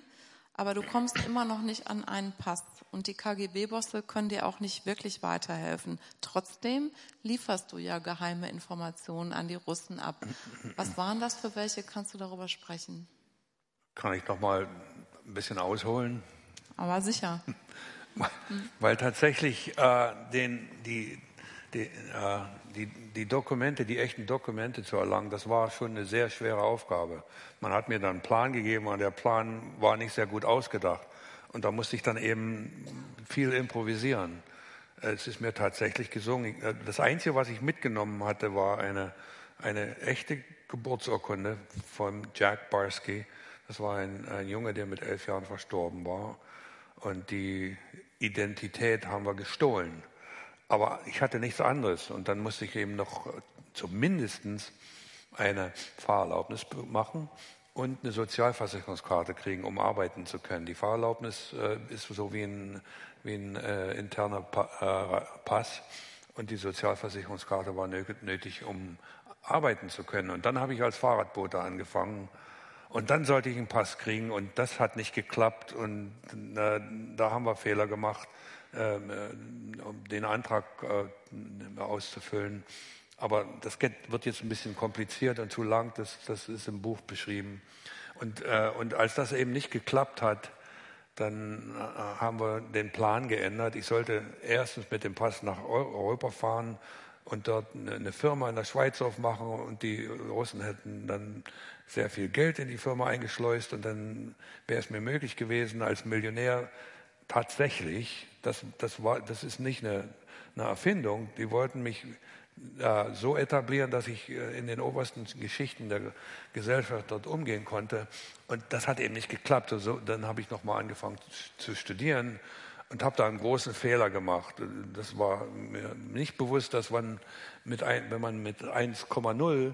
aber du kommst immer noch nicht an einen Pass und die KGB-Bosse können dir auch nicht wirklich weiterhelfen. Trotzdem lieferst du ja geheime Informationen an die Russen ab. Was waren das für welche? Kannst du darüber sprechen? Kann ich noch mal ein bisschen ausholen? Aber sicher. Weil tatsächlich äh, den, die, die, äh, die, die, Dokumente, die echten Dokumente zu erlangen, das war schon eine sehr schwere Aufgabe. Man hat mir dann einen Plan gegeben und der Plan war nicht sehr gut ausgedacht. Und da musste ich dann eben viel improvisieren. Es ist mir tatsächlich gesungen. Das Einzige, was ich mitgenommen hatte, war eine, eine echte Geburtsurkunde von Jack Barsky. Das war ein, ein Junge, der mit elf Jahren verstorben war. Und die Identität haben wir gestohlen. Aber ich hatte nichts anderes und dann musste ich eben noch zumindest eine Fahrerlaubnis machen und eine Sozialversicherungskarte kriegen, um arbeiten zu können. Die Fahrerlaubnis äh, ist so wie ein, wie ein äh, interner pa äh, Pass und die Sozialversicherungskarte war nötig, um arbeiten zu können. Und dann habe ich als Fahrradbote angefangen und dann sollte ich einen Pass kriegen und das hat nicht geklappt und äh, da haben wir Fehler gemacht. Ähm, äh, um den Antrag äh, auszufüllen. Aber das wird jetzt ein bisschen kompliziert und zu lang, das, das ist im Buch beschrieben. Und, äh, und als das eben nicht geklappt hat, dann haben wir den Plan geändert. Ich sollte erstens mit dem Pass nach Europa fahren und dort eine Firma in der Schweiz aufmachen und die Russen hätten dann sehr viel Geld in die Firma eingeschleust und dann wäre es mir möglich gewesen, als Millionär tatsächlich, das, das, war, das ist nicht eine, eine Erfindung, die wollten mich äh, so etablieren, dass ich äh, in den obersten Geschichten der Gesellschaft dort umgehen konnte. Und das hat eben nicht geklappt. Also, dann habe ich nochmal angefangen zu studieren und habe da einen großen Fehler gemacht. Das war mir nicht bewusst, dass man mit ein, wenn man mit 1,0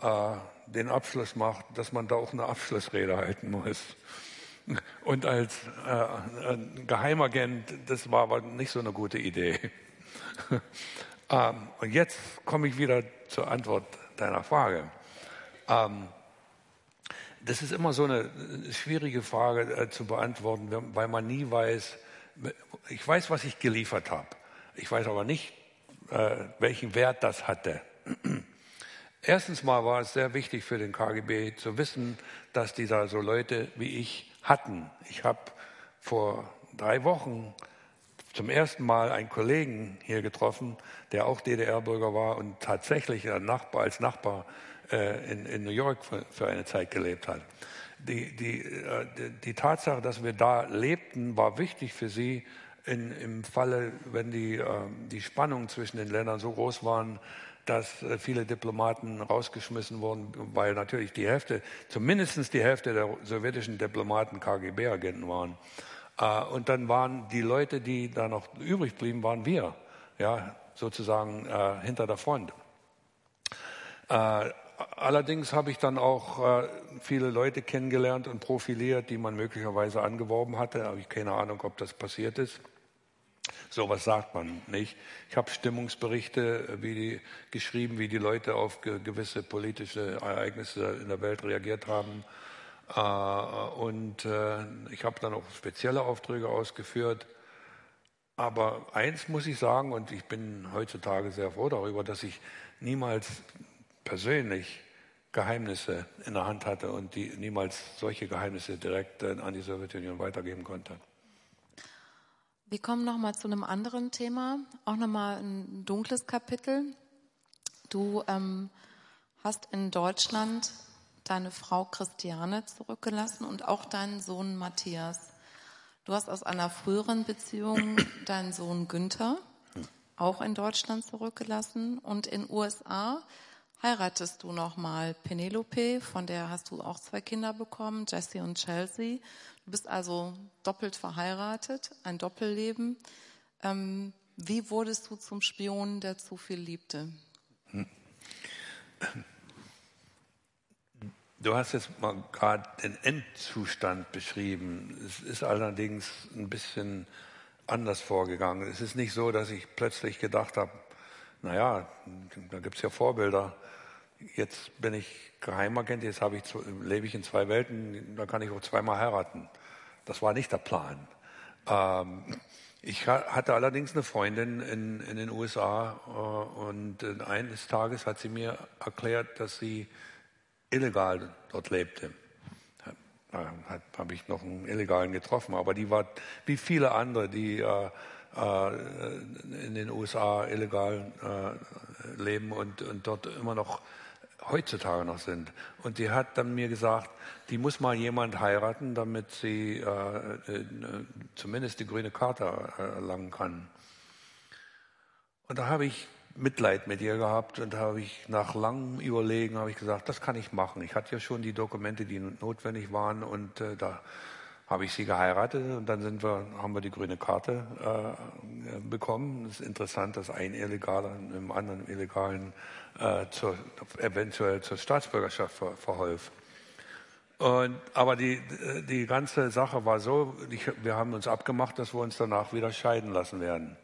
äh, den Abschluss macht, dass man da auch eine Abschlussrede halten muss. Und als äh, Geheimagent, das war aber nicht so eine gute Idee. ähm, und jetzt komme ich wieder zur Antwort deiner Frage. Ähm, das ist immer so eine schwierige Frage äh, zu beantworten, weil man nie weiß, ich weiß, was ich geliefert habe. Ich weiß aber nicht, äh, welchen Wert das hatte. Erstens mal war es sehr wichtig für den KGB zu wissen, dass die da so Leute wie ich hatten. Ich habe vor drei Wochen zum ersten Mal einen Kollegen hier getroffen, der auch DDR-Bürger war und tatsächlich Nachbar, als Nachbar äh, in, in, New York für, für, eine Zeit gelebt hat. Die, die, äh, die, Tatsache, dass wir da lebten, war wichtig für sie in, im Falle, wenn die, äh, die Spannungen zwischen den Ländern so groß waren, dass äh, viele Diplomaten rausgeschmissen wurden, weil natürlich die Hälfte, zumindest die Hälfte der sowjetischen Diplomaten KGB-Agenten waren. Äh, und dann waren die Leute, die da noch übrig blieben, waren wir, ja, sozusagen äh, hinter der Front. Allerdings habe ich dann auch viele Leute kennengelernt und profiliert, die man möglicherweise angeworben hatte. Habe ich keine Ahnung, ob das passiert ist. Sowas sagt man nicht. Ich habe Stimmungsberichte äh, wie die, geschrieben, wie die Leute auf gewisse politische Ereignisse in der Welt reagiert haben. Äh, und äh, ich habe dann auch spezielle Aufträge ausgeführt. Aber eins muss ich sagen, und ich bin heutzutage sehr froh darüber, dass ich niemals persönlich Geheimnisse in der Hand hatte und die niemals solche Geheimnisse direkt an die Sowjetunion weitergeben konnte. Wir kommen noch mal zu einem anderen Thema, auch noch mal ein dunkles Kapitel. Du ähm, hast in Deutschland deine Frau Christiane zurückgelassen und auch deinen Sohn Matthias. Du hast aus einer früheren Beziehung deinen Sohn Günther auch in Deutschland zurückgelassen und in USA heiratest du nochmal Penelope, von der hast du auch zwei Kinder bekommen, Jesse und Chelsea. Du bist also doppelt verheiratet, ein Doppelleben. Ähm, wie wurdest du zum Spion, der zu viel liebte? Du hast jetzt mal gerade den Endzustand beschrieben. Es ist allerdings ein bisschen anders vorgegangen. Es ist nicht so, dass ich plötzlich gedacht habe, naja, da gibt es ja Vorbilder. Jetzt bin ich Geheimagent, jetzt ich, lebe ich in zwei Welten, da kann ich auch zweimal heiraten. Das war nicht der Plan. Ähm, ich hatte allerdings eine Freundin in, in den USA äh, und eines Tages hat sie mir erklärt, dass sie illegal dort lebte. Da habe ich noch einen Illegalen getroffen, aber die war wie viele andere, die äh, äh, in den USA illegal äh, leben und, und dort immer noch heutzutage noch sind. Und die hat dann mir gesagt, die muss mal jemand heiraten, damit sie äh, äh, zumindest die grüne Karte erlangen kann. Und da habe ich Mitleid mit ihr gehabt und habe ich nach langem Überlegen habe ich gesagt, das kann ich machen. Ich hatte ja schon die Dokumente, die notwendig waren und äh, da habe ich sie geheiratet und dann sind wir, haben wir die grüne Karte äh, bekommen. Es ist interessant, dass ein Illegaler einem anderen Illegalen äh, zur, eventuell zur Staatsbürgerschaft ver, verholf. Und, aber die, die ganze Sache war so, ich, wir haben uns abgemacht, dass wir uns danach wieder scheiden lassen werden.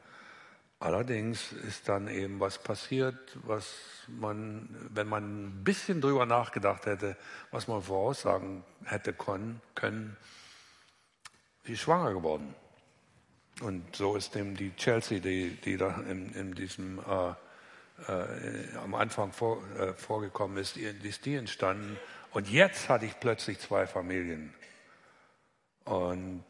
Allerdings ist dann eben was passiert, was man, wenn man ein bisschen drüber nachgedacht hätte, was man voraussagen hätte können, die ist schwanger geworden. Und so ist dem die Chelsea, die, die da in, in diesem äh, äh, am Anfang vor, äh, vorgekommen ist, die, ist die entstanden. Und jetzt hatte ich plötzlich zwei Familien. Und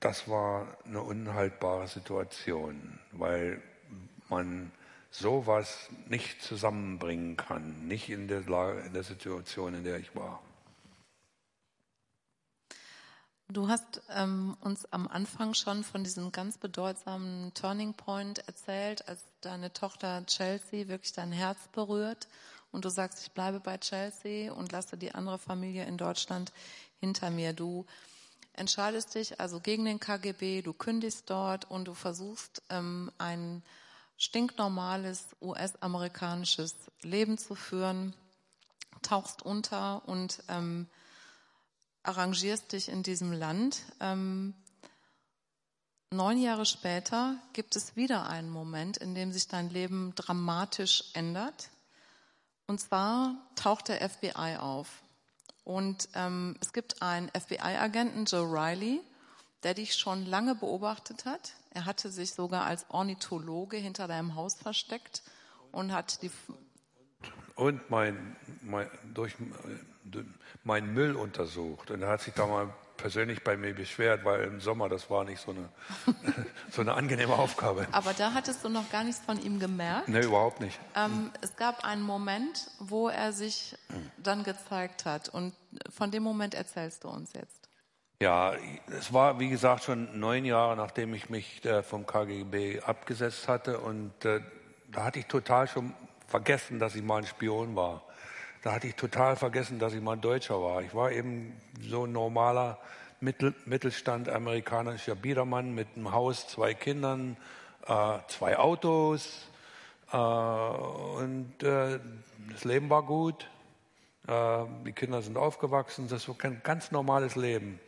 das war eine unhaltbare Situation, weil man sowas nicht zusammenbringen kann, nicht in der, Lage, in der Situation, in der ich war. Du hast ähm, uns am Anfang schon von diesem ganz bedeutsamen Turning Point erzählt, als deine Tochter Chelsea wirklich dein Herz berührt und du sagst, ich bleibe bei Chelsea und lasse die andere Familie in Deutschland hinter mir. Du entscheidest dich also gegen den KGB, du kündigst dort und du versuchst ähm, ein stinknormales US-amerikanisches Leben zu führen, tauchst unter und ähm, arrangierst dich in diesem Land. Ähm, neun Jahre später gibt es wieder einen Moment, in dem sich dein Leben dramatisch ändert. Und zwar taucht der FBI auf. Und ähm, es gibt einen FBI-Agenten, Joe Riley, der dich schon lange beobachtet hat. Er hatte sich sogar als Ornithologe hinter deinem Haus versteckt und hat die. Und mein, mein durch meinen Müll untersucht. Und er hat sich da mal persönlich bei mir beschwert, weil im Sommer das war nicht so eine, so eine angenehme Aufgabe. Aber da hattest du noch gar nichts von ihm gemerkt? Nee, überhaupt nicht. Ähm, es gab einen Moment, wo er sich dann gezeigt hat und von dem Moment erzählst du uns jetzt. Ja, es war, wie gesagt, schon neun Jahre, nachdem ich mich äh, vom KGB abgesetzt hatte und äh, da hatte ich total schon vergessen, dass ich mal ein Spion war. Da hatte ich total vergessen, dass ich mal Deutscher war. Ich war eben so ein normaler Mittel, Mittelstand amerikanischer Biedermann mit einem Haus, zwei Kindern, äh, zwei Autos äh, und äh, das Leben war gut. Äh, die Kinder sind aufgewachsen. Das war ein ganz normales Leben.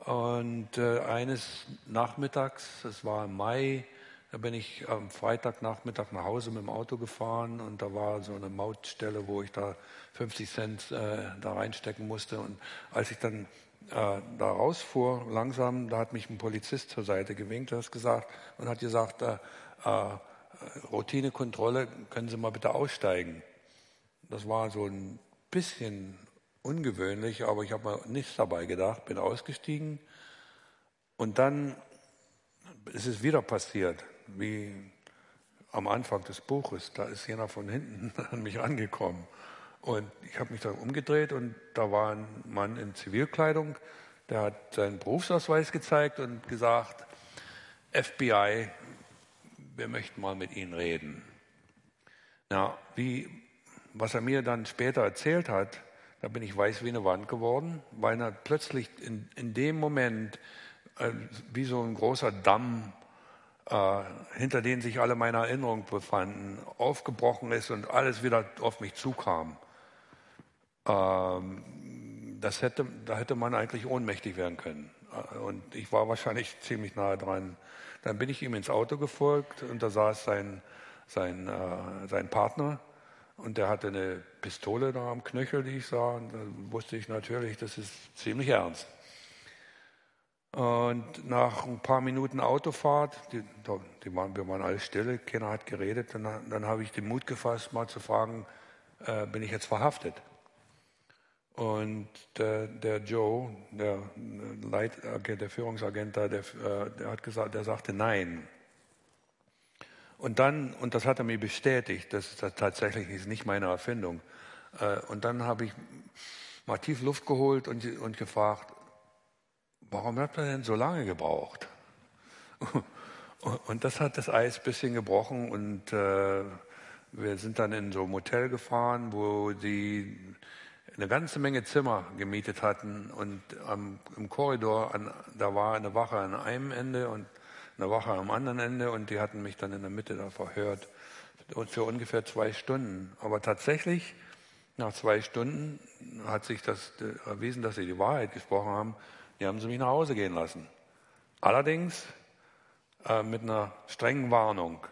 Und äh, eines Nachmittags, es war im Mai, da bin ich am Freitagnachmittag nach Hause mit dem Auto gefahren und da war so eine Mautstelle, wo ich da 50 Cent äh, da reinstecken musste. Und als ich dann äh, da rausfuhr, langsam, da hat mich ein Polizist zur Seite gewinkt hat gesagt, und hat gesagt, äh, äh, Routinekontrolle, können Sie mal bitte aussteigen. Das war so ein bisschen ungewöhnlich, aber ich habe mir nichts dabei gedacht, bin ausgestiegen und dann ist es wieder passiert wie am Anfang des Buches. Da ist jener von hinten an mich angekommen. Und ich habe mich dann umgedreht und da war ein Mann in Zivilkleidung, der hat seinen Berufsausweis gezeigt und gesagt, FBI, wir möchten mal mit Ihnen reden. Na, wie, was er mir dann später erzählt hat, da bin ich weiß wie eine Wand geworden, weil er plötzlich in, in dem Moment äh, wie so ein großer Damm äh, hinter denen sich alle meine Erinnerungen befanden, aufgebrochen ist und alles wieder auf mich zukam. Ähm, das hätte, da hätte man eigentlich ohnmächtig werden können. Äh, und ich war wahrscheinlich ziemlich nahe dran. Dann bin ich ihm ins Auto gefolgt und da saß sein, sein, äh, sein Partner und der hatte eine Pistole da am Knöchel, die ich sah. Und da wusste ich natürlich, das ist ziemlich ernst. Und nach ein paar Minuten Autofahrt, die, die waren, wir waren alle stille, keiner hat geredet, dann, dann habe ich den Mut gefasst, mal zu fragen, äh, bin ich jetzt verhaftet? Und der, der Joe, der Leitagent, der Führungsagent da, der, äh, der hat gesagt, der sagte nein. Und dann, und das hat er mir bestätigt, das ist tatsächlich ist nicht meine Erfindung. Äh, und dann habe ich mal tief Luft geholt und, und gefragt, warum hat man denn so lange gebraucht? Und das hat das Eis ein bisschen gebrochen und äh, wir sind dann in so ein Motel gefahren, wo die eine ganze Menge Zimmer gemietet hatten und am, im Korridor, an, da war eine Wache an einem Ende und eine Wache am anderen Ende und die hatten mich dann in der Mitte da verhört und für ungefähr zwei Stunden. Aber tatsächlich, nach zwei Stunden hat sich das erwiesen, dass sie die Wahrheit gesprochen haben. Die haben sie mich nach Hause gehen lassen. Allerdings äh, mit einer strengen Warnung.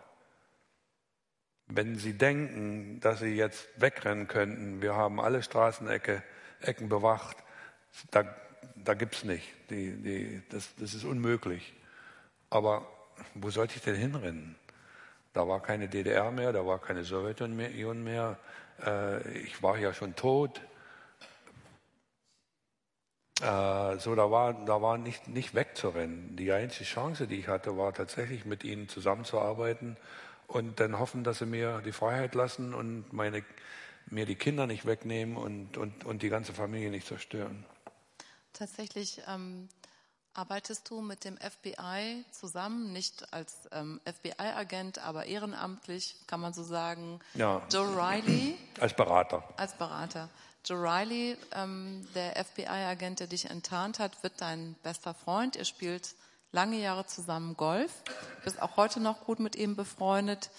Wenn Sie denken, dass Sie jetzt wegrennen könnten, wir haben alle Straßenecken bewacht, da, da gibt es nicht. Die, die, das, das ist unmöglich. Aber wo sollte ich denn hinrennen? Da war keine DDR mehr, da war keine Sowjetunion mehr. Äh, ich war ja schon tot. Äh, so, da war, da war nicht, nicht wegzurennen. Die einzige Chance, die ich hatte, war tatsächlich mit ihnen zusammenzuarbeiten und dann hoffen, dass sie mir die Freiheit lassen und meine, mir die Kinder nicht wegnehmen und, und, und die ganze Familie nicht zerstören. Tatsächlich ähm, arbeitest du mit dem FBI zusammen, nicht als ähm, FBI-Agent, aber ehrenamtlich, kann man so sagen. Ja. Joe Riley. Als Berater. Als Berater. Joe Riley, ähm, der FBI-Agent, der dich enttarnt hat, wird dein bester Freund. Ihr spielt lange Jahre zusammen Golf, bist auch heute noch gut mit ihm befreundet.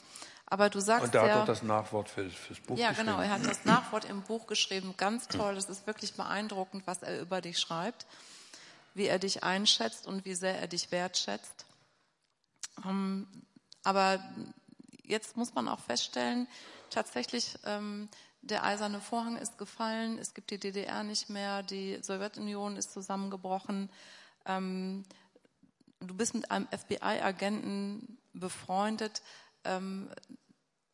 Aber du sagst Und ja, hat auch das Nachwort für, fürs Buch ja, geschrieben. genau, er hat das Nachwort im Buch geschrieben. Ganz toll, das ist wirklich beeindruckend, was er über dich schreibt, wie er dich einschätzt und wie sehr er dich wertschätzt. Ähm, aber jetzt muss man auch feststellen, tatsächlich ähm, der eiserne Vorhang ist gefallen, es gibt die DDR nicht mehr, die Sowjetunion ist zusammengebrochen. Ähm, du bist mit einem FBI-Agenten befreundet. Ähm,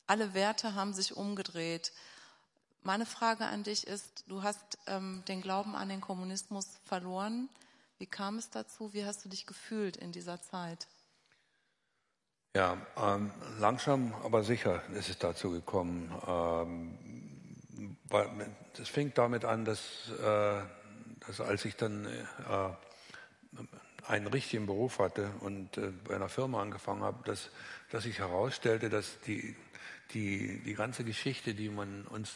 alle Werte haben sich umgedreht. meine Frage an dich ist, du hast ähm, den Glauben an den Kommunismus verloren. Wie kam es dazu? Wie hast du dich gefühlt in dieser Zeit? Ja, ähm, langsam, aber sicher ist es dazu gekommen. Das fing damit an, dass, äh, dass als ich dann äh, einen richtigen Beruf hatte und äh, bei einer Firma angefangen habe, dass, dass sich herausstellte, dass die, die, die ganze Geschichte, die man uns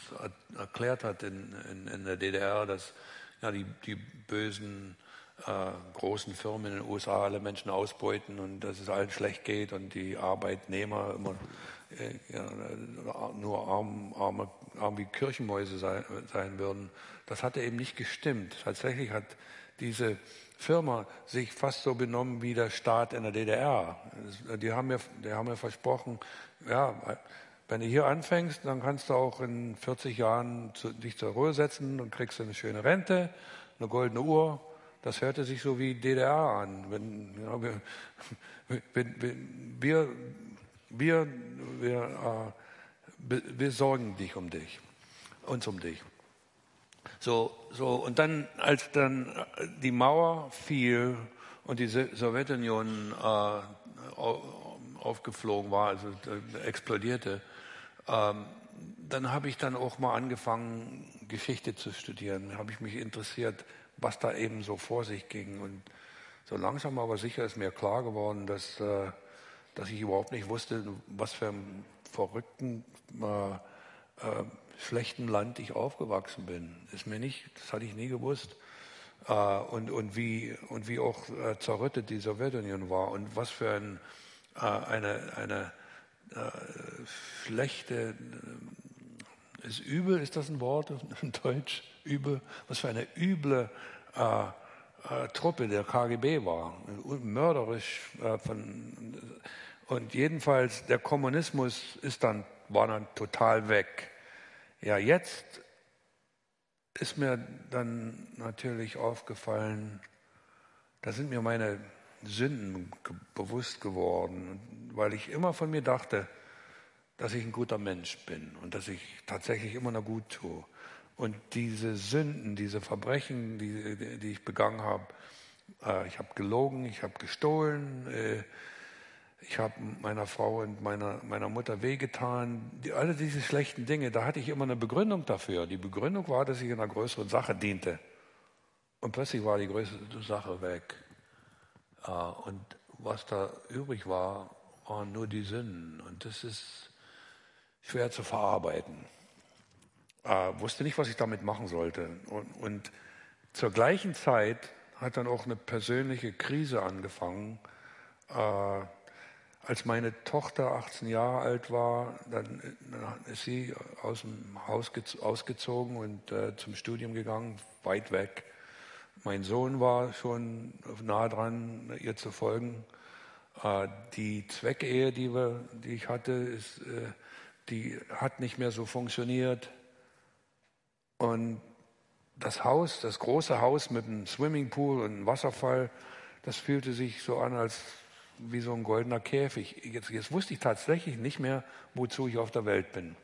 erklärt hat in, in, in der DDR, dass ja, die, die bösen äh, großen Firmen in den USA alle Menschen ausbeuten und dass es allen schlecht geht und die Arbeitnehmer immer äh, ja, nur arm, arm, arm wie Kirchenmäuse sein, sein würden. Das hatte eben nicht gestimmt. Tatsächlich hat diese Firma sich fast so benommen wie der Staat in der DDR. Die haben mir, die haben mir versprochen, ja, wenn du hier anfängst, dann kannst du auch in 40 Jahren zu, dich zur Ruhe setzen und kriegst eine schöne Rente, eine goldene Uhr. Das hörte sich so wie DDR an. Wenn, ja, wir, wir, wir, wir, äh, wir sorgen dich um dich, uns um dich. So, so, und dann, als dann die Mauer fiel und die Sowjetunion äh, aufgeflogen war, also äh, explodierte, ähm, dann habe ich dann auch mal angefangen, Geschichte zu studieren. Habe ich mich interessiert, was da eben so vor sich ging. Und so langsam aber sicher ist mir klar geworden, dass, äh, dass ich überhaupt nicht wusste, was für einen verrückten, äh, äh, schlechten Land ich aufgewachsen bin. Ist mir nicht, das hatte ich nie gewusst. Äh, und, und, wie, und wie auch äh, zerrüttet die Sowjetunion war und was für ein, äh, eine, eine äh, schlechte, ist übel, ist das ein Wort in Deutsch? Übel, was für eine üble Truppe der KGB war, mörderisch von, und jedenfalls der Kommunismus ist dann, war dann total weg. Ja, jetzt ist mir dann natürlich aufgefallen, da sind mir meine Sünden bewusst geworden, weil ich immer von mir dachte, dass ich ein guter Mensch bin und dass ich tatsächlich immer noch gut tue. Und diese Sünden, diese Verbrechen, die, die ich begangen habe, äh, ich habe gelogen, ich habe gestohlen, äh, ich habe meiner Frau und meiner, meiner Mutter wehgetan, die, alle diese schlechten Dinge, da hatte ich immer eine Begründung dafür. Die Begründung war, dass ich einer größeren Sache diente. Und plötzlich war die größere Sache weg. Äh, und was da übrig war, waren nur die Sünden. Und das ist schwer zu verarbeiten. Äh, wusste nicht, was ich damit machen sollte. Und, und zur gleichen Zeit hat dann auch eine persönliche Krise angefangen. Äh, als meine Tochter 18 Jahre alt war, dann, dann ist sie aus dem Haus ausgezogen und äh, zum Studium gegangen, weit weg. Mein Sohn war schon nah dran, ihr zu folgen. Äh, die Zweckehe, die, wir, die ich hatte, ist, äh, die hat nicht mehr so funktioniert. Und das Haus, das große Haus mit einem Swimmingpool und einem Wasserfall, das fühlte sich so an, als wie so ein goldener Käfig. Jetzt, jetzt wusste ich tatsächlich nicht mehr, wozu ich auf der Welt bin.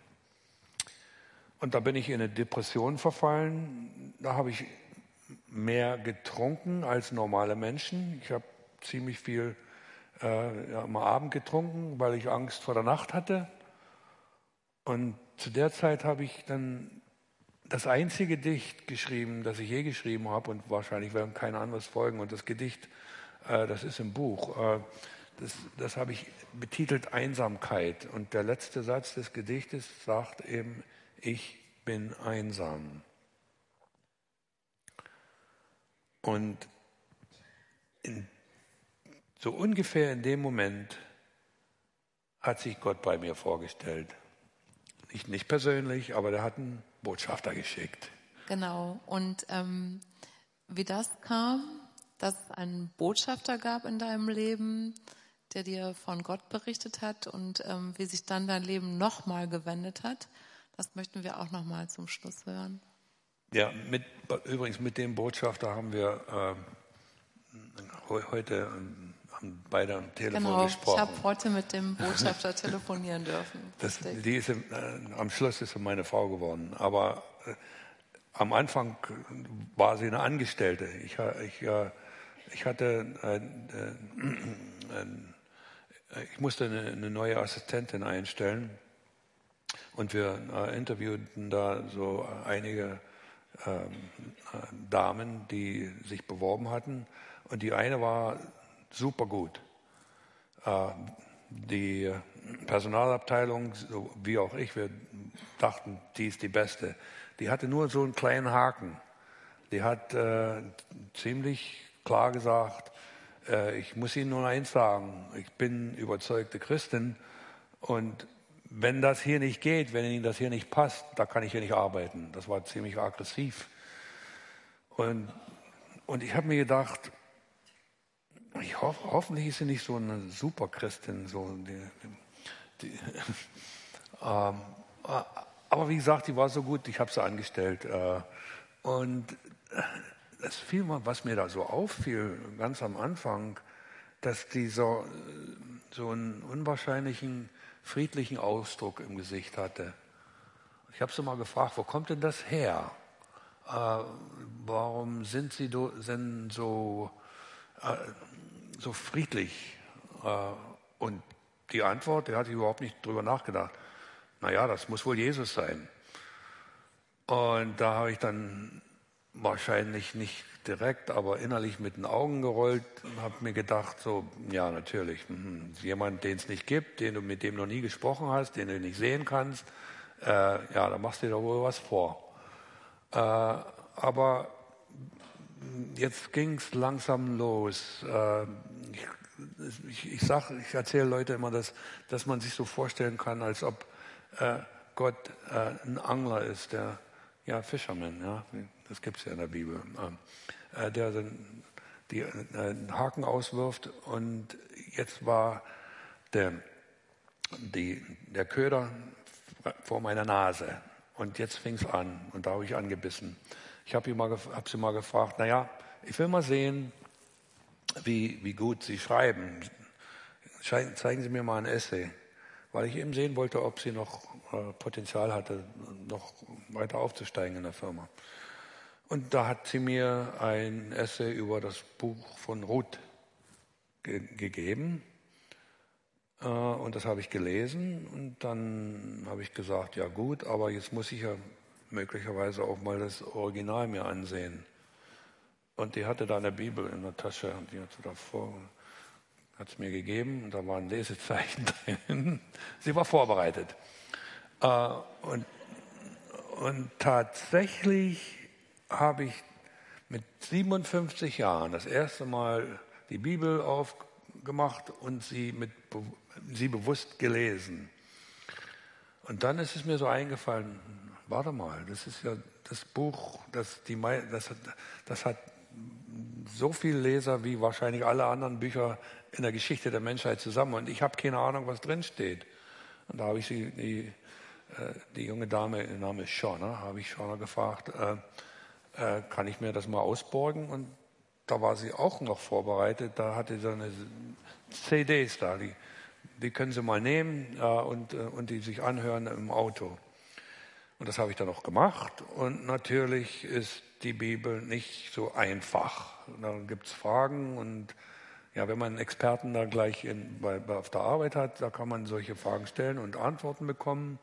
Und da bin ich in eine Depression verfallen. Da habe ich mehr getrunken als normale Menschen. Ich habe ziemlich viel äh, ja, am Abend getrunken, weil ich Angst vor der Nacht hatte. Und zu der Zeit habe ich dann das einzige Gedicht geschrieben, das ich je geschrieben habe, und wahrscheinlich werden kein anderes folgen. Und das Gedicht, das ist im Buch. Äh, das, das habe ich betitelt Einsamkeit. Und der letzte Satz des Gedichtes sagt eben, ich bin einsam. Und in, so ungefähr in dem Moment hat sich Gott bei mir vorgestellt. Nicht, nicht persönlich, aber der hat einen Botschafter geschickt. Genau. Und ähm, wie das kam, dass es einen Botschafter gab in deinem Leben, der dir von Gott berichtet hat und ähm, wie sich dann dein Leben nochmal gewendet hat, das möchten wir auch nochmal zum Schluss hören. Ja, mit, übrigens mit dem Botschafter haben wir äh, heute haben beide am Telefon genau, gesprochen. Ich habe heute mit dem Botschafter telefonieren dürfen. Das, die ist, äh, am Schluss ist sie meine Frau geworden. Aber äh, am Anfang war sie eine Angestellte. Ich, ich, äh, ich hatte äh, ich musste eine, eine, neue Assistentin einstellen und wir äh, interviewten da so einige ähm, Damen, die sich beworben hatten. Und die eine war super gut. Äh, die Personalabteilung, so wie auch ich, wir dachten, die ist die beste. Die hatte nur so einen kleinen Haken. Die hat äh, ziemlich klar gesagt, äh, ich muss Ihnen nur eins sagen, ich bin überzeugte Christin und wenn das hier nicht geht, wenn Ihnen das hier nicht passt, da kann ich hier nicht arbeiten. Das war ziemlich aggressiv. Und, und ich habe mir gedacht, ich hoff, hoffentlich ist sie nicht so eine Superchristin. So die, die, ähm, aber wie gesagt, die war so gut, ich habe sie angestellt. Äh, und das fiel mal, was mir da so auffiel, ganz am Anfang, dass die so, so einen unwahrscheinlichen friedlichen Ausdruck im Gesicht hatte. Ich habe sie mal gefragt, wo kommt denn das her? Äh, warum sind sie do, sind so, äh, so friedlich? Äh, und die Antwort, der hatte ich überhaupt nicht drüber nachgedacht. Naja, das muss wohl Jesus sein. Und da habe ich dann wahrscheinlich nicht direkt, aber innerlich mit den Augen gerollt und habe mir gedacht, so, ja, natürlich, mh, jemand, den es nicht gibt, den du mit dem noch nie gesprochen hast, den du nicht sehen kannst, äh, ja, da machst du dir doch wohl was vor. Äh, aber jetzt ging es langsam los. Äh, ich, ich, ich, sag, ich erzähle Leute immer, dass, dass man sich so vorstellen kann, als ob äh, Gott äh, ein Angler ist, der ja Fisherman, ja, das gibt es ja in der Bibel, äh, der den, die, einen Haken auswirft und jetzt war der, die, der Köder vor meiner Nase und jetzt fing es an und da habe ich angebissen. Ich habe hab sie mal gefragt, naja, ich will mal sehen, wie, wie gut Sie schreiben. Zeigen Sie mir mal ein Essay, weil ich eben sehen wollte, ob sie noch äh, Potenzial hatte, noch weiter aufzusteigen in der Firma. Und da hat sie mir ein Essay über das Buch von Ruth ge gegeben. Äh, und das habe ich gelesen. Und dann habe ich gesagt, ja gut, aber jetzt muss ich ja möglicherweise auch mal das Original mir ansehen. Und die hatte da eine Bibel in der Tasche und die hat sie davor, hat es mir gegeben und da waren Lesezeichen drin. Sie war vorbereitet. Äh, und, und tatsächlich habe ich mit 57 Jahren das erste Mal die Bibel aufgemacht und sie, mit, sie bewusst gelesen. Und dann ist es mir so eingefallen, warte mal, das ist ja das Buch, das, die, das, das hat so viele Leser wie wahrscheinlich alle anderen Bücher in der Geschichte der Menschheit zusammen. Und ich habe keine Ahnung, was drin steht. Und da habe ich sie, die, äh, die junge Dame, ihr Name ist Shauna, habe ich Shauna gefragt, äh, äh, kann ich mir das mal ausborgen? Und da war sie auch noch vorbereitet. Da hatte sie eine CDs da, die, die können Sie mal nehmen äh, und, äh, und die sich anhören im Auto. Und das habe ich dann auch gemacht. Und natürlich ist die Bibel nicht so einfach. Da gibt es Fragen und ja, wenn man einen Experten da gleich in, bei, bei, auf der Arbeit hat, da kann man solche Fragen stellen und Antworten bekommen.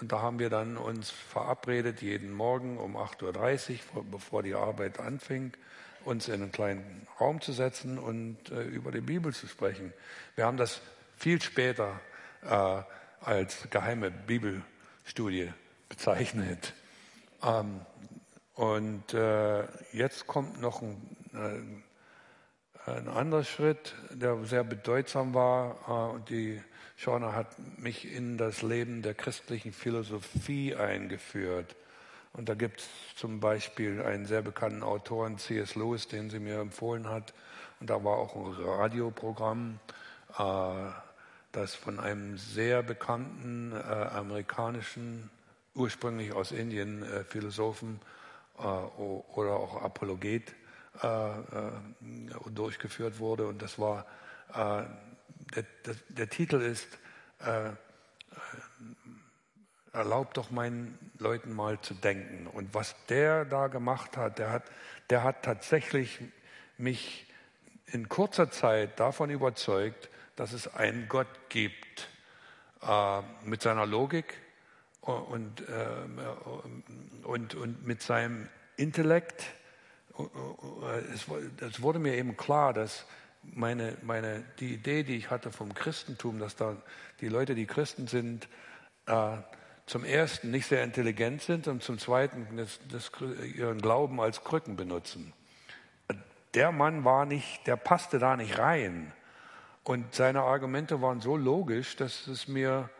Und da haben wir dann uns verabredet, jeden Morgen um 8.30 Uhr, bevor die Arbeit anfing, uns in einen kleinen Raum zu setzen und äh, über die Bibel zu sprechen. Wir haben das viel später äh, als geheime Bibelstudie bezeichnet. Ähm, und äh, jetzt kommt noch ein, äh, ein anderer Schritt, der sehr bedeutsam war. Äh, und die Schorner hat mich in das Leben der christlichen Philosophie eingeführt. Und da gibt es zum Beispiel einen sehr bekannten Autoren, C.S. Lewis, den sie mir empfohlen hat. Und da war auch ein Radioprogramm, äh, das von einem sehr bekannten äh, amerikanischen ursprünglich aus Indien äh, Philosophen äh, oder auch Apologet durchgeführt wurde. Und das war Äh, der, der, der, Titel ist äh, Erlaubt doch meinen Leuten mal zu denken. Und was der da gemacht hat, der hat, der hat tatsächlich mich in kurzer Zeit davon überzeugt, dass es einen Gott gibt. Äh, mit seiner Logik und, äh, und, und mit seinem Intellekt. Es, wurde mir eben klar, dass meine, meine, die Idee, die ich hatte vom Christentum, dass da die Leute, die Christen sind, äh, zum ersten nicht sehr intelligent sind und zum zweiten das, das, ihren Glauben als Krücken benutzen. Der Mann war nicht, der passte da nicht rein. Und seine Argumente waren so logisch, dass es mir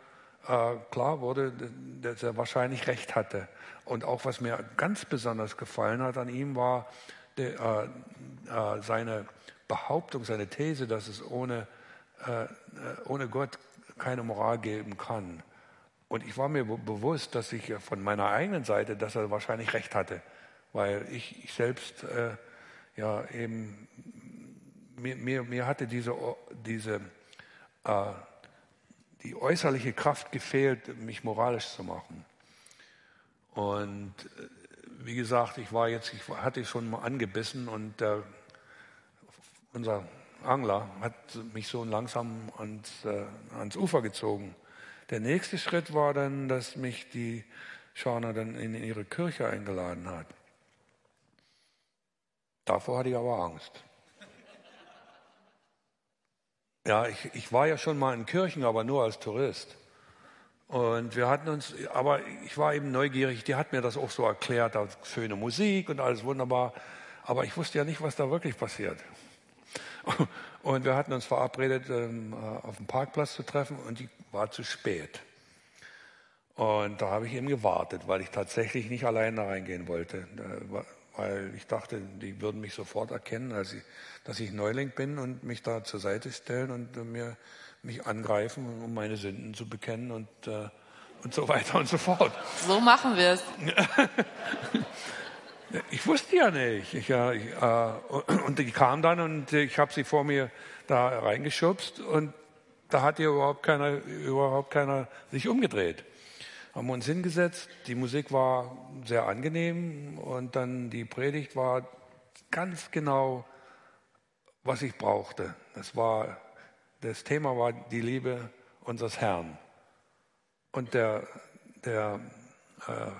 äh, klar wurde, dass er wahrscheinlich recht hatte. Und auch was mir ganz besonders gefallen hat an ihm war de, äh, äh, seine Behauptung, seine These, dass es ohne, äh, ohne Gott keine Moral geben kann. Und ich war mir bewusst, dass ich von meiner eigenen Seite, dass er wahrscheinlich recht hatte, weil ich, ich selbst äh, ja eben mir, mir, mir hatte diese, diese äh, die äußerliche Kraft gefehlt, mich moralisch zu machen. Und äh, wie gesagt, ich war jetzt, ich hatte schon mal angebissen und äh, unser Angler hat mich so langsam ans, äh, ans Ufer gezogen. Der nächste Schritt war dann, dass mich die Schauner dann in ihre Kirche eingeladen hat. Davor hatte ich aber Angst. Ja, ich, ich war ja schon mal in Kirchen, aber nur als Tourist. Und wir hatten uns, aber ich war eben neugierig, die hat mir das auch so erklärt, da schöne Musik und alles wunderbar. Aber ich wusste ja nicht, was da wirklich passiert. Und wir hatten uns verabredet, ähm, äh, auf dem Parkplatz zu treffen und die war zu spät. Und da habe ich eben gewartet, weil ich tatsächlich nicht allein da reingehen wollte weil ich dachte, die würden mich sofort erkennen, als ich, dass ich Neuling bin und mich da zur Seite stellen und mir mich angreifen, um meine Sünden zu bekennen und, äh, und so weiter und so fort. So machen wir es. ich wusste ja nicht. Ich, äh, ich, äh, und die kam dann und ich habe sie vor mir da reingeschubst und da hat ihr überhaupt keiner, überhaupt keiner sich umgedreht haben wir uns hingesetzt. Die Musik war sehr angenehm und dann die Predigt war ganz genau, was ich brauchte. Das, war, das Thema war die Liebe unseres Herrn. Und der, der äh,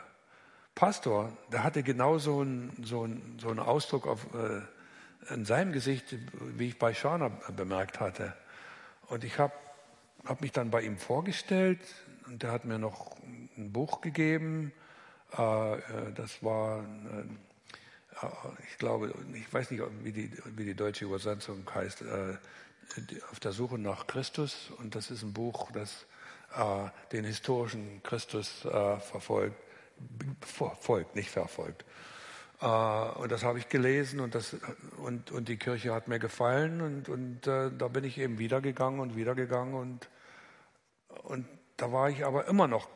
Pastor, der hatte genau so einen, so so einen Ausdruck auf, äh, in seinem Gesicht, wie ich bei Schana bemerkt hatte. Und ich habe hab mich dann bei ihm vorgestellt und der hat mir noch ein Buch gegeben. Äh, äh, das war, äh, ich glaube, ich weiß nicht, wie die, wie die deutsche Übersetzung heißt, auf der Suche nach Christus. Und das ist ein Buch, das den historischen Christus verfolgt, verfolgt, nicht verfolgt. und das habe ich gelesen und, das, und, und die Kirche hat mir gefallen und, und da bin ich eben wiedergegangen und wiedergegangen und, und da war ich aber immer noch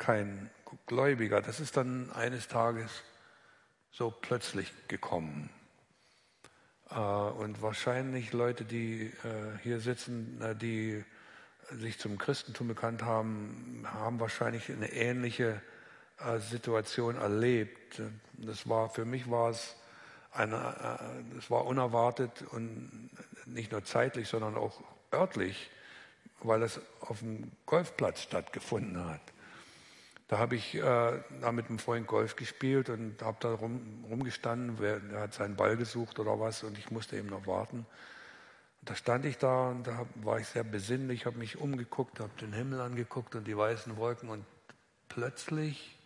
kein Gläubiger. Das ist dann eines Tages so plötzlich gekommen. Äh, und wahrscheinlich Leute, die äh, hier sitzen, äh, die sich zum Christentum bekannt haben, haben wahrscheinlich eine ähnliche Situation erlebt. Das war, für mich war es eine, das war unerwartet und nicht nur zeitlich, sondern auch örtlich, weil es auf dem Golfplatz stattgefunden hat. Da habe ich äh, mit einem Freund Golf gespielt und habe da rum, rumgestanden. Wer, der hat seinen Ball gesucht oder was und ich musste eben noch warten. Und da stand ich da und da war ich sehr besinnlich, habe mich umgeguckt, habe den Himmel angeguckt und die weißen Wolken und plötzlich,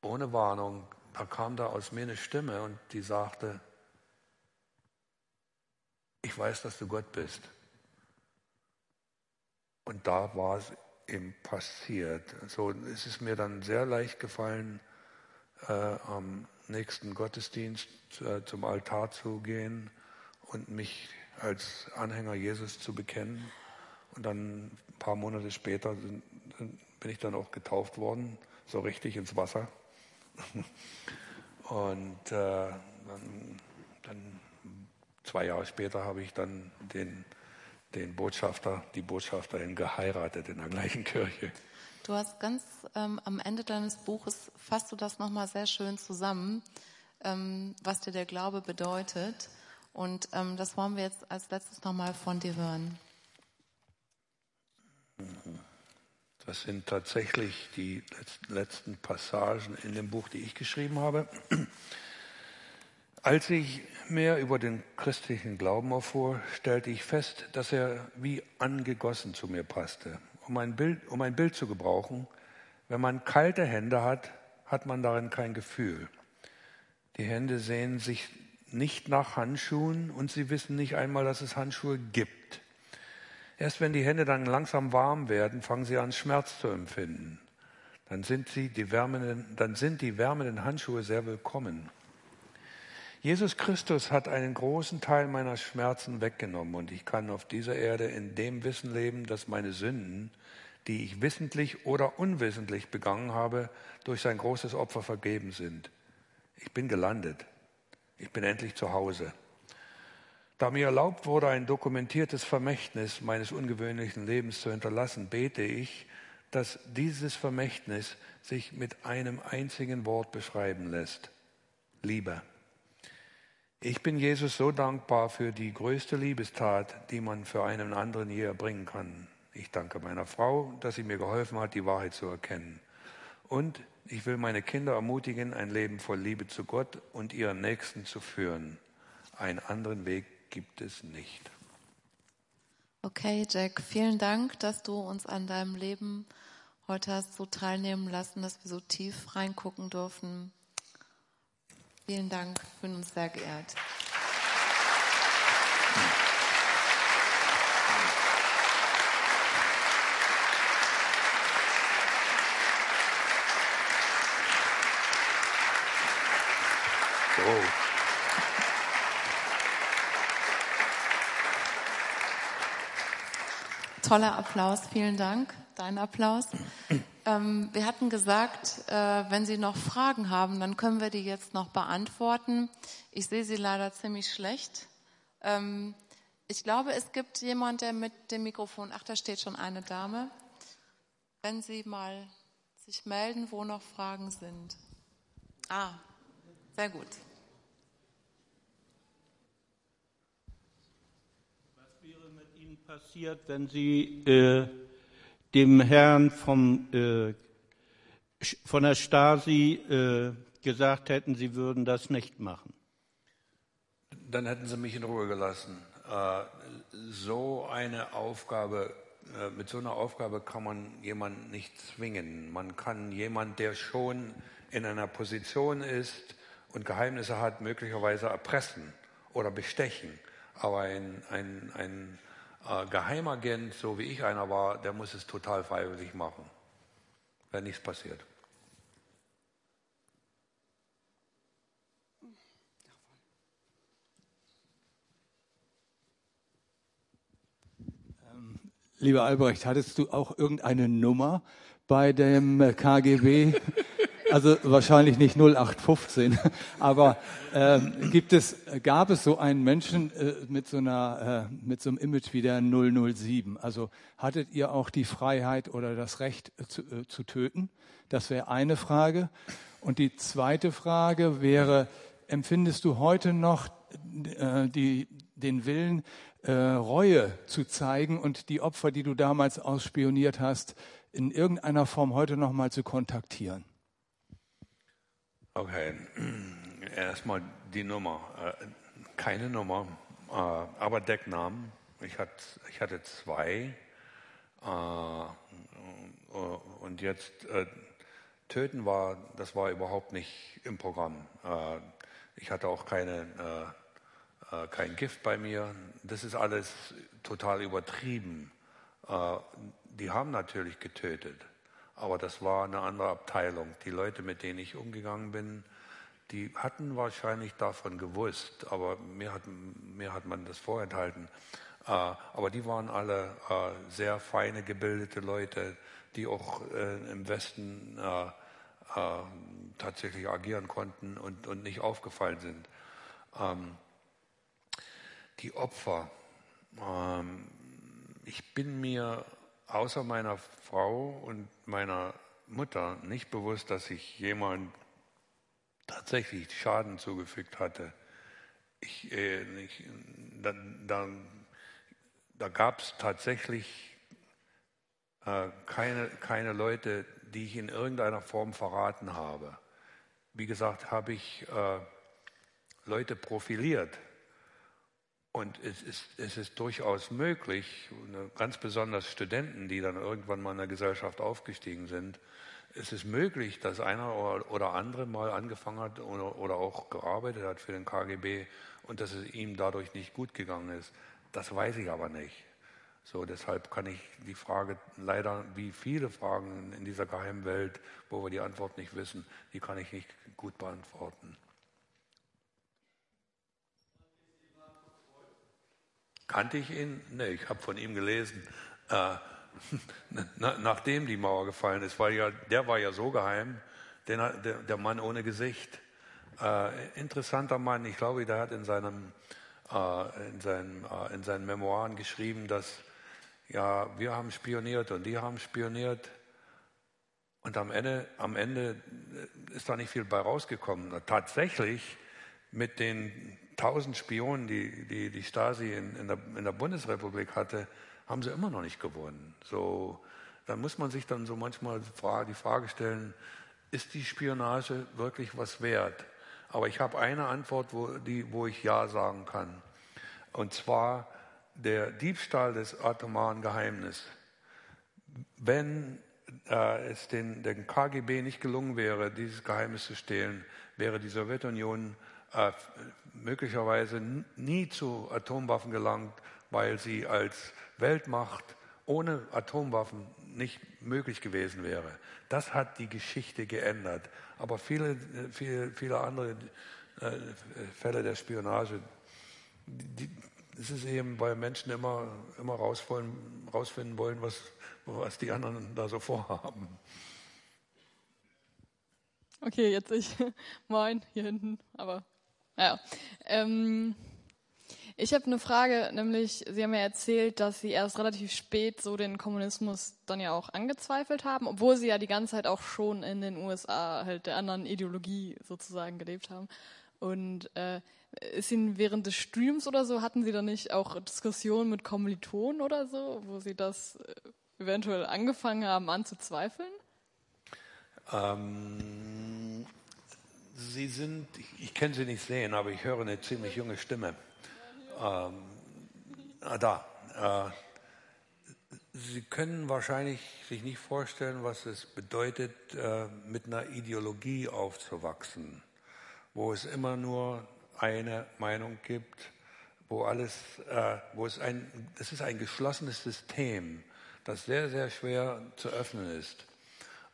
ohne Warnung, da kam da aus mir eine Stimme und die sagte, ich weiß, dass du Gott bist. Und da war es ihm passiert. So es ist mir dann sehr leicht gefallen, äh, am nächsten Gottesdienst äh, zum Altar zu gehen und mich als Anhänger Jesus zu bekennen. Und dann ein paar Monate später sind, bin ich dann auch getauft worden, so richtig ins Wasser. und äh, dann, dann, zwei Jahre später habe ich dann den, den Botschafter, die Botschafterin geheiratet in der gleichen Kirche. Du hast ganz ähm, am Ende deines Buches fasst du das nochmal sehr schön zusammen, ähm, was dir der Glaube bedeutet. Und ähm, das wollen wir jetzt als letztes nochmal von dir hören. Das sind tatsächlich die letzten Passagen in dem Buch, die ich geschrieben habe. Als ich mehr über den christlichen Glauben erfuhr, stellte ich fest, dass er wie angegossen zu mir passte. Um ein Bild, um ein Bild zu gebrauchen, wenn man kalte Hände hat, hat man darin kein Gefühl. Die Hände sehen sich nicht nach Handschuhen und sie wissen nicht einmal, dass es Handschuhe gibt. Erst wenn die Hände dann langsam warm werden, fangen sie an, Schmerz zu empfinden. Dann sind, sie die wärmenden, dann sind die wärmenden Handschuhe sehr willkommen. Jesus Christus hat einen großen Teil meiner Schmerzen weggenommen und ich kann auf dieser Erde in dem Wissen leben, dass meine Sünden, die ich wissentlich oder unwissentlich begangen habe, durch sein großes Opfer vergeben sind. Ich bin gelandet. Ich bin endlich zu Hause. Da mir erlaubt wurde, ein dokumentiertes Vermächtnis meines ungewöhnlichen Lebens zu hinterlassen, bete ich, dass dieses Vermächtnis sich mit einem einzigen Wort beschreiben lässt. Liebe. Ich bin Jesus so dankbar für die größte Liebestat, die man für einen anderen je erbringen kann. Ich danke meiner Frau, dass sie mir geholfen hat, die Wahrheit zu erkennen. Und ich will meine Kinder ermutigen, ein Leben voll Liebe zu Gott und ihren Nächsten zu führen. Einen anderen Weg gibt es nicht. Okay, Jack, vielen Dank, dass du uns an deinem Leben heute hast so teilnehmen lassen, dass wir so tief reingucken dürfen. Vielen Dank, bin uns sehr geehrt. So. Toller Applaus, vielen Dank. Dein Applaus. Ähm, wir hatten gesagt, äh, wenn Sie noch Fragen haben, dann können wir die jetzt noch beantworten. Ich sehe Sie leider ziemlich schlecht. Ähm, ich glaube, es gibt jemand, der mit dem Mikrofon, ach, da steht schon eine Dame. Wenn Sie mal sich melden, wo noch Fragen sind. Ah, sehr gut. Was wäre mit Ihnen passiert, wenn Sie äh, dem Herrn vom, äh, von der Stasi äh, gesagt hätten, sie würden das nicht machen? Dann hätten sie mich in Ruhe gelassen. Äh, so eine Aufgabe, äh, mit so einer Aufgabe kann man jemanden nicht zwingen. Man kann jemanden, der schon in einer Position ist und Geheimnisse hat, möglicherweise erpressen oder bestechen. Aber ein, ein, ein äh, Geheimagent, so wie ich einer war, der muss es total freiwillig machen, wenn nichts passiert. Lieber Albrecht, hattest du auch irgendeine Nummer bei dem KGB? Also wahrscheinlich nicht 0815, aber äh, gibt es, gab es so einen Menschen äh, mit, so einer, äh, mit so einem Image wie der 007? Also hattet ihr auch die Freiheit oder das Recht äh, zu, äh, zu töten? Das wäre eine Frage. Und die zweite Frage wäre, empfindest du heute noch äh, die, den Willen, Reue zu zeigen und die Opfer, die du damals ausspioniert hast, in irgendeiner Form heute noch mal zu kontaktieren? Okay, erstmal die Nummer. Äh, keine Nummer, äh, aber Decknamen. Ich hatte, zwei. Äh, und jetzt töten war, das war überhaupt nicht im Programm. Ich hatte auch keine, kein Gift bei mir. Das ist alles total übertrieben. Die haben natürlich getötet. Aber das war eine andere Abteilung. Die Leute, mit denen ich umgegangen bin, die hatten wahrscheinlich davon gewusst, aber mir hat, mir hat man das vorenthalten. Äh, aber die waren alle äh, sehr feine, gebildete Leute, die auch äh, im Westen tatsächlich agieren konnten und, und nicht aufgefallen sind. Ähm, die Opfer. Ähm, ich bin mir außer meiner Frau und meiner Mutter nicht bewusst, dass ich jemand tatsächlich Schaden zugefügt hatte. Ich, äh, ich, da da, da gab es tatsächlich äh, keine, keine Leute, die ich in irgendeiner Form verraten habe. Wie gesagt, habe ich äh, Leute profiliert. Und es ist, es ist durchaus möglich, ganz besonders Studenten, die dann irgendwann mal in der Gesellschaft aufgestiegen sind, es ist möglich, dass einer oder andere mal angefangen hat oder, oder auch gearbeitet hat für den KGB und dass es ihm dadurch nicht gut gegangen ist. Das weiß ich aber nicht. So, deshalb kann ich die Frage leider, wie viele Fragen in dieser geheimen Welt, wo wir die Antwort nicht wissen, die kann ich nicht gut beantworten. Kannte ich ihn? Nee, ich habe von ihm gelesen. Äh, nachdem die Mauer gefallen ist, weil ja, der war ja so geheim, der, der Mann ohne Gesicht. Äh, interessanter Mann, ich glaube, der hat in, seinem, äh, in, seinen, äh, in seinen Memoiren geschrieben, dass ja, wir haben spioniert und die haben spioniert. Und am Ende, am Ende ist da nicht viel bei rausgekommen. Tatsächlich mit den tausend Spionen, die die, die Stasi in, in, der, in der Bundesrepublik hatte, haben sie immer noch nicht gewonnen. So, dann muss man sich dann so manchmal die Frage stellen, ist die Spionage wirklich was wert? Aber ich habe eine Antwort, wo, die, wo ich Ja sagen kann. Und zwar der Diebstahl des atomaren Geheimnisses. Wenn äh, es den, den KGB nicht gelungen wäre, dieses Geheimnis zu stehlen, wäre die Sowjetunion äh, möglicherweise nie zu Atomwaffen gelangt, weil sie als Weltmacht ohne Atomwaffen nicht möglich gewesen wäre. Das hat die Geschichte geändert. Aber viele, viele, viele andere äh, Fälle der Spionage, die, es ist eben, weil Menschen immer, immer rausfinden wollen, was, was die anderen da so vorhaben. Okay, jetzt ich. Moin, hier hinten. Aber, naja. Ähm, ich habe eine Frage, nämlich Sie haben ja erzählt, dass Sie erst relativ spät so den Kommunismus dann ja auch angezweifelt haben, obwohl Sie ja die ganze Zeit auch schon in den USA halt der anderen Ideologie sozusagen gelebt haben. Und äh, ist Ihnen während des Streams oder so, hatten Sie da nicht auch Diskussionen mit Kommilitonen oder so, wo Sie das äh, eventuell angefangen haben anzuzweifeln? Ähm, Sie sind, ich kann Sie nicht sehen, aber ich höre eine ziemlich junge Stimme. Ähm, ah, da. Äh, Sie können wahrscheinlich sich nicht vorstellen, was es bedeutet, äh, mit einer Ideologie aufzuwachsen, wo es immer nur eine Meinung gibt, wo alles, äh, wo es ein, das ist ein geschlossenes System, das sehr, sehr schwer zu öffnen ist.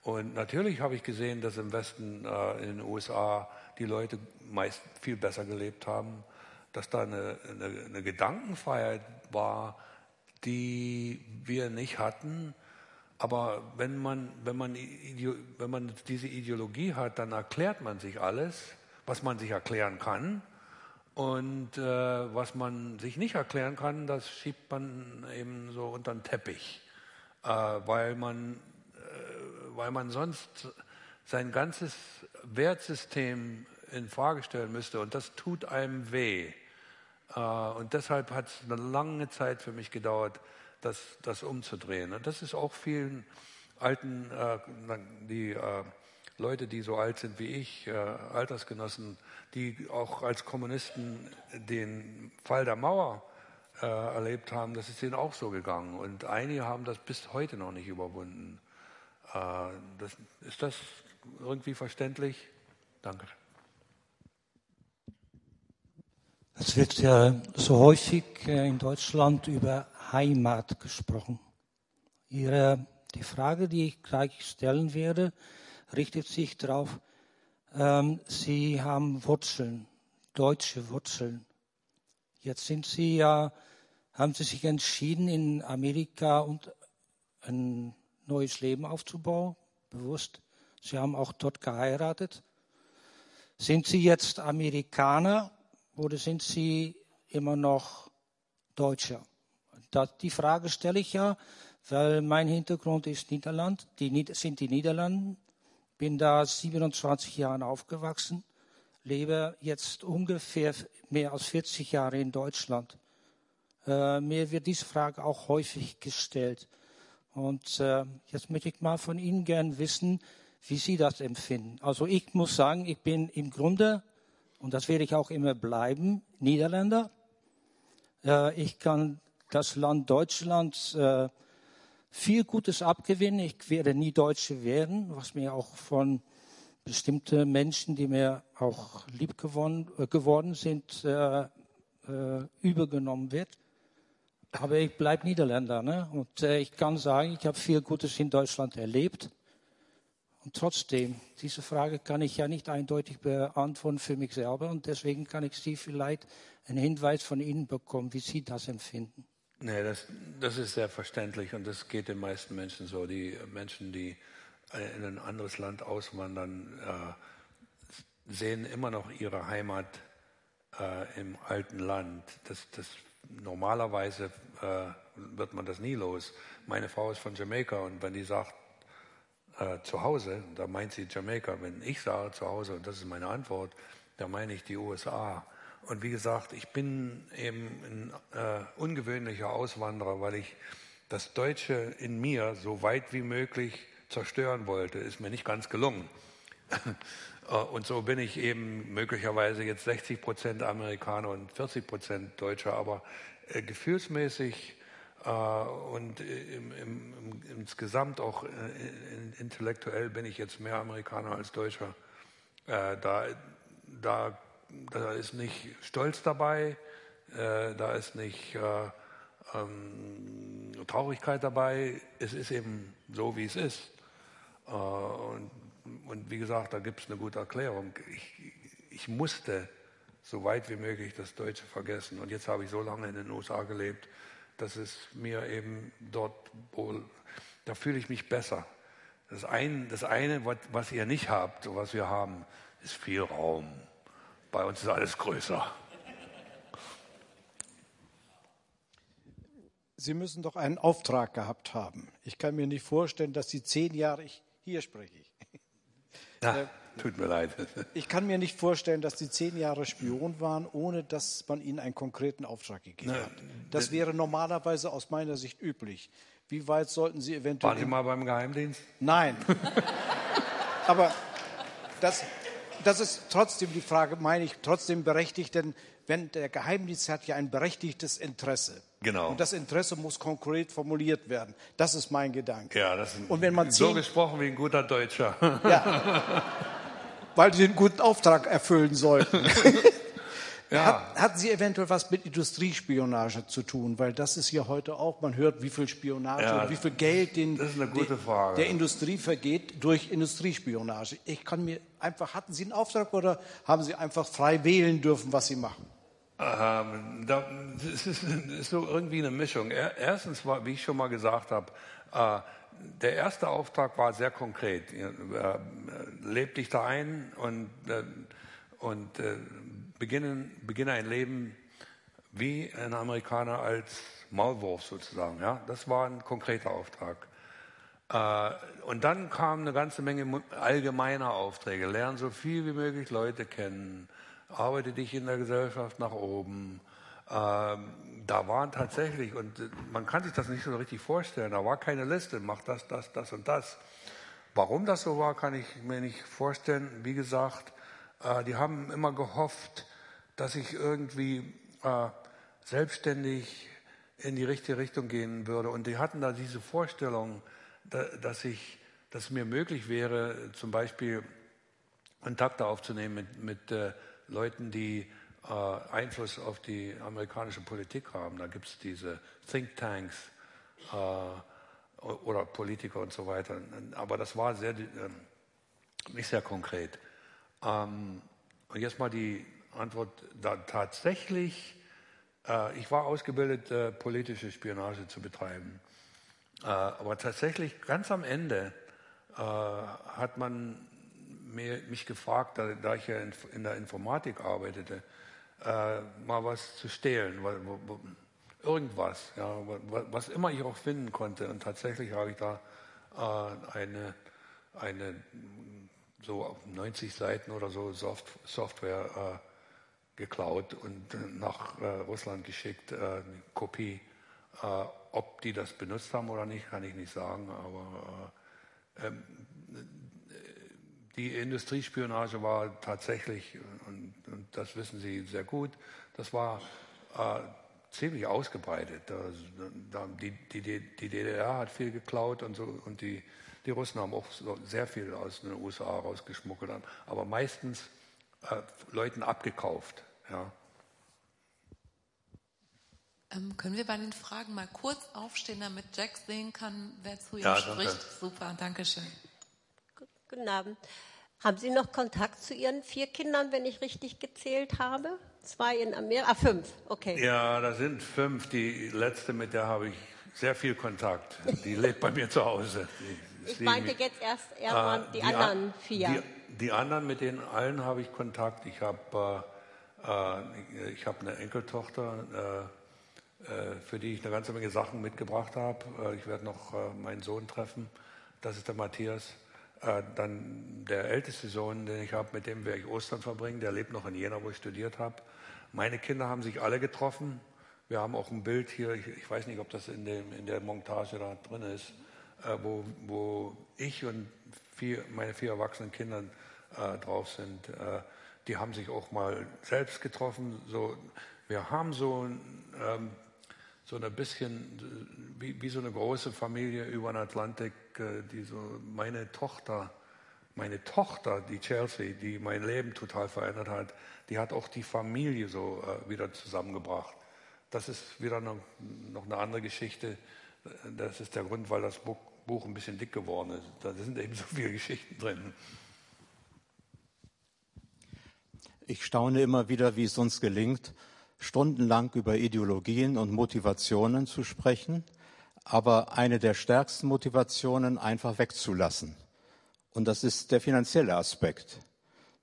Und natürlich habe ich gesehen, dass im Westen, äh, in den USA, die Leute meist viel besser gelebt haben, dass da eine, eine, eine Gedankenfreiheit war, die wir nicht hatten. Aber wenn man, wenn, man, wenn man diese Ideologie hat, dann erklärt man sich alles, was man sich erklären kann. Und äh, was man sich nicht erklären kann, das schiebt man eben so unter den Teppich, äh, weil, man, weil man sonst sein ganzes Wertsystem in Frage stellen müsste. Und das tut einem weh. Äh, und deshalb hat es eine lange Zeit für mich gedauert, das, das umzudrehen. Und das ist auch vielen alten, äh, die äh, Leute, die so alt sind wie ich, Altersgenossen, die auch als Kommunisten den Fall der Mauer erlebt haben, das ist denen auch so gegangen. Und einige haben das bis heute noch nicht überwunden. Das, ist das irgendwie verständlich? Danke. Es wird ja so häufig äh, in Deutschland über Heimat gesprochen. Ihre, die Frage, die ich gleich stellen werde, richtet sich darauf, ähm, Sie haben Wurzeln, deutsche Wurzeln. Jetzt sind Sie ja, haben Sie sich entschieden, in Amerika und ein neues Leben aufzubauen, bewusst. Sie haben auch dort geheiratet. Sind Sie jetzt Amerikaner oder sind Sie immer noch Deutscher? Das, die Frage stelle ich ja, weil mein Hintergrund ist Niederland, die, sind die Niederlanden. Bin da 27 Jahre aufgewachsen, lebe jetzt ungefähr mehr als 40 Jahre in Deutschland. Äh, mir wird diese Frage auch häufig gestellt. Und äh, jetzt möchte ich mal von Ihnen gern wissen, wie Sie das empfinden. Also ich muss sagen, ich bin im Grunde, und das werde ich auch immer bleiben, Niederländer. Äh, ich kann das Land Deutschland äh, viel Gutes abgewinnen. Ich werde nie Deutsche werden, was mir auch von bestimmten Menschen, die mir auch lieb geworden, äh, geworden sind, äh, äh, übergenommen wird. Aber ich bleibe Niederländer. Ne? Und äh, ich kann sagen, ich habe viel Gutes in Deutschland erlebt. Und trotzdem, diese Frage kann ich ja nicht eindeutig beantworten für mich selber. Und deswegen kann ich Sie vielleicht einen Hinweis von Ihnen bekommen, wie Sie das empfinden. Nee, das, das ist sehr verständlich und das geht den meisten Menschen so. Die Menschen, die in ein anderes Land auswandern, äh, sehen immer noch ihre Heimat äh, im alten Land. Das, das, normalerweise äh, wird man das nie los. Meine Frau ist von Jamaika und wenn die sagt äh, zu Hause, da meint sie Jamaika. Wenn ich sage zu Hause, und das ist meine Antwort, da meine ich die USA. Und wie gesagt, ich bin eben ein äh, ungewöhnlicher Auswanderer, weil ich das Deutsche in mir so weit wie möglich zerstören wollte. Ist mir nicht ganz gelungen. Äh, und so bin ich eben möglicherweise jetzt 60 Prozent Amerikaner und 40 Prozent Deutscher, aber äh, gefühlsmäßig äh, und im, im, im, insgesamt auch äh, intellektuell bin ich jetzt mehr Amerikaner als Deutscher. Äh, da, da da ist nicht Stolz dabei, äh, da ist nicht äh, ähm, Traurigkeit dabei. Es ist eben so, wie es ist. Äh, und, und, wie gesagt, da gibt es eine gute Erklärung. Ich, ich musste so weit wie möglich das Deutsche vergessen. Und jetzt habe ich so lange in den USA gelebt, dass es mir eben dort wohl, da fühle ich mich besser. Das, ein, das eine, was, was ihr nicht habt, was wir haben, ist viel Raum. Bei uns ist alles größer. Sie müssen doch einen Auftrag gehabt haben. Ich kann mir nicht vorstellen, dass Sie zehn Jahre, ich, hier spreche ich. Ja, äh, tut mir leid. Ich kann mir nicht vorstellen, dass Sie zehn Jahre Spion waren, ohne dass man Ihnen einen konkreten Auftrag gegeben hat. Das wäre normalerweise aus meiner Sicht üblich. Wie weit sollten Sie eventuell. Waren Sie mal beim Geheimdienst? Nein. Aber das, das ist trotzdem die Frage, meine ich, trotzdem berechtigt, denn wenn der Geheimdienst hat ja ein berechtigtes Interesse. Genau. Und das Interesse muss konkret formuliert werden. Das ist mein Gedanke. Ja, das ist und wenn man so gesprochen wie ein guter Deutscher. Ja. Weil sie einen guten Auftrag erfüllen sollten. Ja. Hat, hatten Sie eventuell was mit Industriespionage zu tun? Weil das ist ja heute auch, man hört, wie viel Spionage ja, und wie viel Geld den, den, der Industrie vergeht durch Industriespionage. Ich kann mir einfach, hatten Sie einen Auftrag oder haben Sie einfach frei wählen dürfen, was Sie machen? Ähm, da, es ist, ist, so irgendwie eine Mischung. Erstens war, wie ich schon mal gesagt habe, äh, der erste Auftrag war sehr konkret. Äh, leb dich da ein und, äh, und äh, beginnen, beginne ein Leben wie ein Amerikaner als Maulwurf sozusagen. Ja? Das war ein konkreter Auftrag. Äh, und dann kam eine ganze Menge allgemeiner Aufträge. Lern so viel wie möglich Leute kennen, arbeite dich in der Gesellschaft nach oben. Ähm, da waren tatsächlich, und man kann sich das nicht so richtig vorstellen, da war keine Liste, mach das, das, das und das. Warum das so war, kann ich mir nicht vorstellen. Wie gesagt, äh, die haben immer gehofft, dass ich irgendwie äh, selbstständig in die richtige Richtung gehen würde. Und die hatten da diese Vorstellung, dass ich, dass mir möglich wäre, zum Beispiel Kontakte aufzunehmen mit, mit äh, Leuten, die äh, Einfluss auf die amerikanische Politik haben. Da gibt es diese Thinktanks äh, oder Politiker und so weiter. Aber das war sehr, äh, nicht sehr konkret. Ähm, und jetzt mal die Antwort da tatsächlich, äh, ich war ausgebildet, äh, politische Spionage zu betreiben. Äh, aber tatsächlich ganz am Ende hat man mir, mich gefragt, da, da, ich ja in, in der Informatik arbeitete, äh, mal was zu stehlen. Wo, wo, irgendwas, ja, was immer ich auch finden konnte. Und tatsächlich habe ich da äh, eine, eine so 90 Seiten oder so Soft Software äh, geklaut und nach äh, Russland geschickt, äh, eine Kopie. Äh, ob die das benutzt haben oder nicht, kann ich nicht sagen, aber äh, ähm, die Industriespionage war tatsächlich, und, und, das wissen Sie sehr gut, das war äh, ziemlich ausgebreitet. Da, die, die, die, DDR hat viel geklaut und, so, und die, die Russen haben auch sehr viel aus den USA rausgeschmuggelt, aber meistens äh, Leuten abgekauft. Ja. Ähm, können wir bei den Fragen mal kurz aufstehen, damit Jack sehen kann, wer zu ihm ja, spricht? Danke. Super, danke schön. Guten Abend. Haben Sie noch Kontakt zu Ihren vier Kindern, wenn ich richtig gezählt habe? Zwei in Amerika, ah, fünf, okay. Ja, da sind fünf. Die letzte, mit der habe ich sehr viel Kontakt. Die lebt bei mir zu Hause. Die, ich meinte jetzt erst äh, die, die, anderen vier. Die, die, anderen, mit denen allen habe ich Kontakt. Ich habe äh, äh, ich hab eine Enkeltochter, äh, äh, für die ich eine ganze Menge Sachen mitgebracht habe. Äh, ich werde noch meinen Sohn treffen. Das ist der Matthias. Äh, dann der älteste Sohn, den ich habe, mit dem werde ich Ostern verbringen, der lebt noch in Jena, wo ich studiert habe. Meine Kinder haben sich alle getroffen. Wir haben auch ein Bild hier, ich, ich weiß nicht, ob das in, dem, in der Montage da drin ist, äh, wo, wo ich und vier, meine vier erwachsenen Kinder äh, drauf sind. Äh, die haben sich auch mal selbst getroffen. So, wir haben so ähm, so ein bisschen wie, wie, so eine große Familie über den Atlantik, äh, die so meine Tochter, meine Tochter, die Chelsea, die mein Leben total verändert hat, die hat auch die Familie so äh, wieder zusammengebracht. Das ist wieder noch, noch eine andere Geschichte. Das ist der Grund, weil das Buch ein bisschen dick geworden ist. Da sind eben so viele Geschichten drin. Ich staune immer wieder, wie es uns gelingt, stundenlang über Ideologien und Motivationen zu sprechen, aber eine der stärksten Motivationen einfach wegzulassen. Und das ist der finanzielle Aspekt.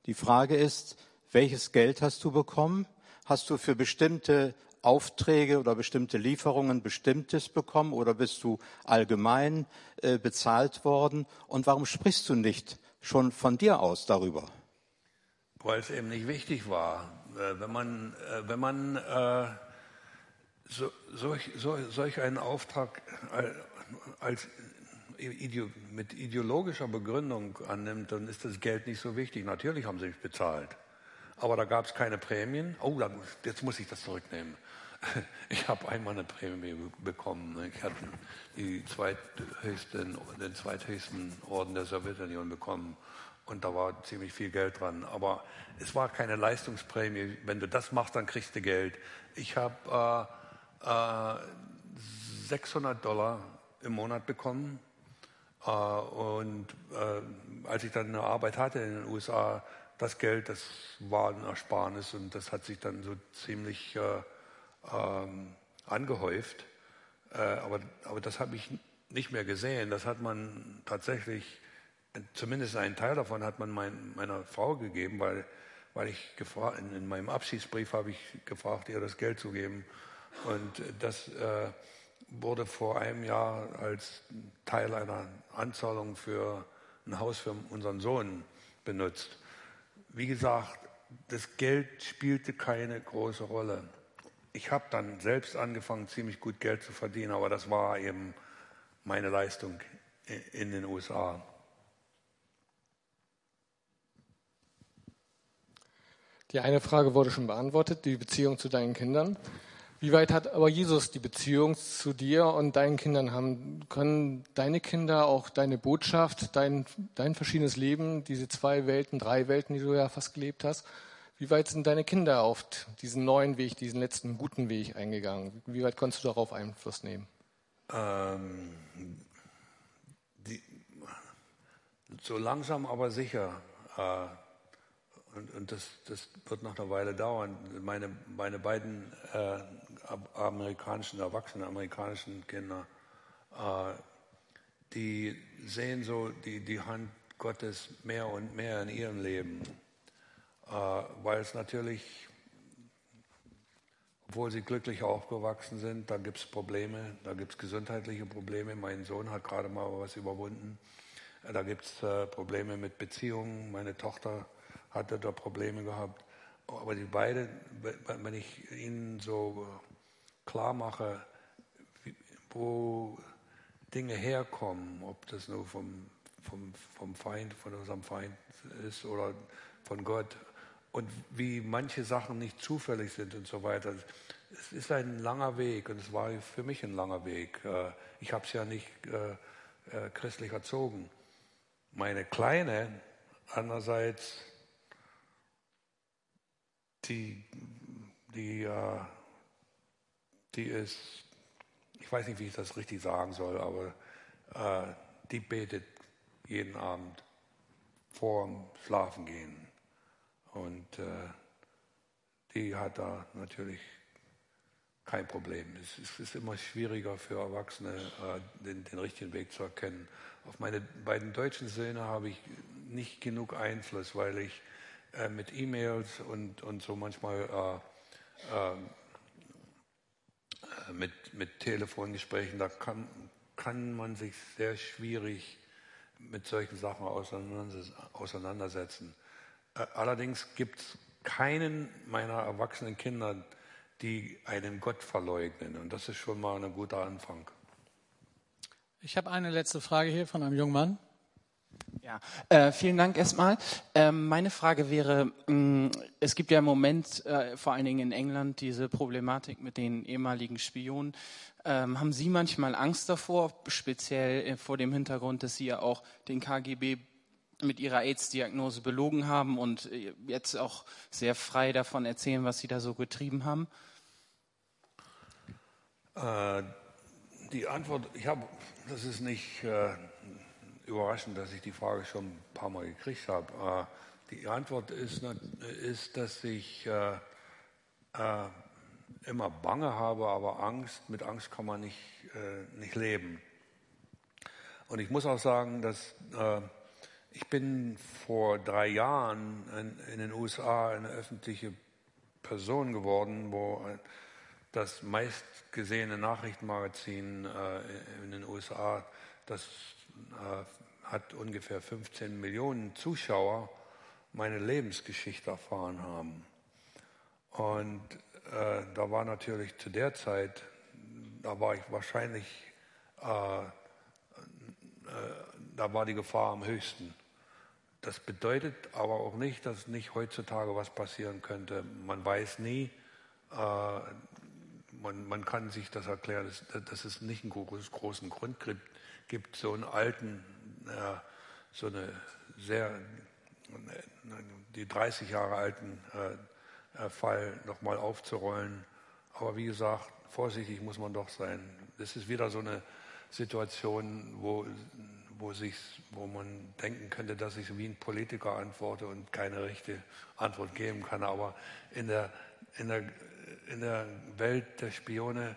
Die Frage ist, welches Geld hast du bekommen? Hast du für bestimmte Aufträge oder bestimmte Lieferungen bestimmtes bekommen oder bist du allgemein äh, bezahlt worden? Und warum sprichst du nicht schon von dir aus darüber? Weil es eben nicht wichtig war. Äh, wenn man, äh, wenn man äh, so, solch, so, solch einen Auftrag als mit ideologischer Begründung annimmt, dann ist das Geld nicht so wichtig. Natürlich haben sie mich bezahlt, aber da gab es keine Prämien. Oh, jetzt muss ich das zurücknehmen. Ich habe einmal eine Prämie bekommen. Ich hatte die zweithöchsten, den zweithöchsten Orden der Sowjetunion bekommen. Und da war ziemlich viel Geld dran. Aber es war keine Leistungsprämie. Wenn du das machst, dann kriegst du Geld. Ich habe äh, äh, 600 Dollar im Monat bekommen. Äh, und äh, als ich dann eine Arbeit hatte in den USA, das Geld, das war ein Ersparnis und das hat sich dann so ziemlich äh, ähm, angehäuft. Äh, aber, aber das habe ich nicht mehr gesehen. Das hat man tatsächlich zumindest einen Teil davon hat man mein, meiner Frau gegeben, weil, weil ich gefragt, in, in, meinem Abschiedsbrief habe ich gefragt, ihr das Geld zu geben. Und das äh, wurde vor einem Jahr als Teil einer Anzahlung für ein Haus für unseren Sohn benutzt. Wie gesagt, das Geld spielte keine große Rolle. Ich habe dann selbst angefangen, ziemlich gut Geld zu verdienen, aber das war eben meine Leistung in den USA. Die eine Frage wurde schon beantwortet, die Beziehung zu deinen Kindern. Wie weit hat aber Jesus die Beziehung zu dir und deinen Kindern haben? Können deine Kinder auch deine Botschaft, dein, dein verschiedenes Leben, diese zwei Welten, drei Welten, die du ja fast gelebt hast, wie weit sind deine Kinder auf diesen neuen Weg, diesen letzten guten Weg eingegangen? Wie weit konntest du darauf Einfluss nehmen? Ähm, die, so langsam aber sicher. Äh, und, und das, das, wird noch eine Weile dauern. Meine, meine beiden äh, amerikanischen, erwachsenen amerikanischen Kinder, äh, die sehen so die, die Hand Gottes mehr und mehr in ihrem Leben, äh, weil es natürlich obwohl sie glücklich aufgewachsen sind, da gibt es Probleme, da gibt es gesundheitliche Probleme. Mein Sohn hat gerade mal was überwunden. Da gibt es äh, Probleme mit Beziehungen. Meine Tochter hatte da Probleme gehabt. Aber die beiden, wenn ich ihnen so klar mache, wo Dinge herkommen, ob das nur vom, vom, vom Feind, von unserem Feind ist oder von Gott, und wie manche Sachen nicht zufällig sind und so weiter. Es ist ein langer Weg und es war für mich ein langer Weg. Äh, ich habe es ja nicht äh, äh, christlich erzogen. Meine Kleine, andererseits, die, die, die ist, ich weiß nicht, wie ich das richtig sagen soll, aber die betet jeden Abend vor dem Schlafengehen. Und äh, die hat da natürlich kein Problem. Es, es ist immer schwieriger für Erwachsene, äh, den, den, richtigen Weg zu erkennen. Auf meine beiden deutschen Söhne habe ich nicht genug Einfluss, weil ich äh, mit E-Mails und, und so manchmal äh, ähm, äh, mit, mit Telefongesprächen, da kann, kann man sich sehr schwierig mit solchen Sachen auseinandersetzen. Äh, allerdings gibt es keinen meiner erwachsenen Kinder, die einen Gott verleugnen. Und das ist schon mal ein guter Anfang. Ich habe eine letzte Frage hier von einem jungen Mann. Ja, äh, vielen Dank erstmal. Ähm, meine Frage wäre, mh, mm, es gibt ja im Moment, äh, vor allen Dingen in England, diese Problematik mit den ehemaligen Spionen. Ähm, haben Sie manchmal Angst davor, speziell äh, vor dem Hintergrund, dass Sie ja auch den KGB mit ihrer AIDS-Diagnose belogen haben und äh, jetzt auch sehr frei davon erzählen, was sie da so getrieben haben? Äh, die Antwort, ich habe, das ist nicht äh, überraschend, dass ich die Frage schon ein paar Mal gekriegt habe. Äh, die Antwort ist, ist dass ich äh, äh, immer Bange habe, aber Angst, mit Angst kann man nicht, nicht leben. Und ich muss auch sagen, dass ich bin vor drei Jahren in, in, den USA eine öffentliche Person geworden, wo das meistgesehene Nachrichtenmagazin in den USA, das hat ungefähr 15 Millionen Zuschauer, meine Lebensgeschichte erfahren haben. Und äh, da war natürlich zu der Zeit, da war ich wahrscheinlich, äh, äh, da war die Gefahr am höchsten. Das bedeutet aber auch nicht, dass nicht heutzutage was passieren könnte. Man weiß nie, äh, man, man, kann sich das erklären, dass, dass, es nicht einen großen Grund gibt, gibt so einen alten, äh, so eine sehr, die 30 Jahre alten äh, Fall nochmal aufzurollen. Aber wie gesagt, vorsichtig muss man doch sein. Das ist wieder so eine Situation, wo wo, sich, wo man denken könnte, dass ich wie ein Politiker antworte und keine richtige Antwort geben kann. Aber in der, in der, in der Welt der Spione,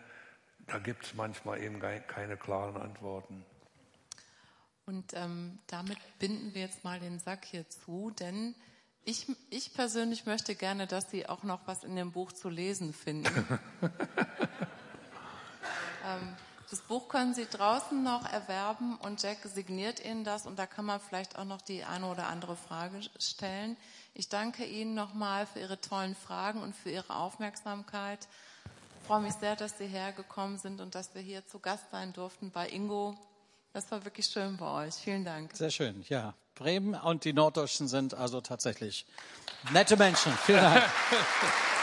da gibt es manchmal eben keine klaren Antworten. Und ähm, damit binden wir jetzt mal den Sack hier zu, denn ich, ich persönlich möchte gerne, dass Sie auch noch was in dem Buch zu lesen finden. ähm, das Buch können Sie draußen noch erwerben und Jack signiert Ihnen das und da kann man vielleicht auch noch die eine oder andere Frage stellen. Ich danke Ihnen nochmal für Ihre tollen Fragen und für Ihre Aufmerksamkeit. Ich freue mich sehr, dass Sie hergekommen sind und dass wir hier zu Gast sein durften bei Ingo. Das war wirklich schön bei euch. Vielen Dank. Sehr schön, ja. Bremen und die Norddeutschen sind also tatsächlich nette Menschen. Vielen Dank.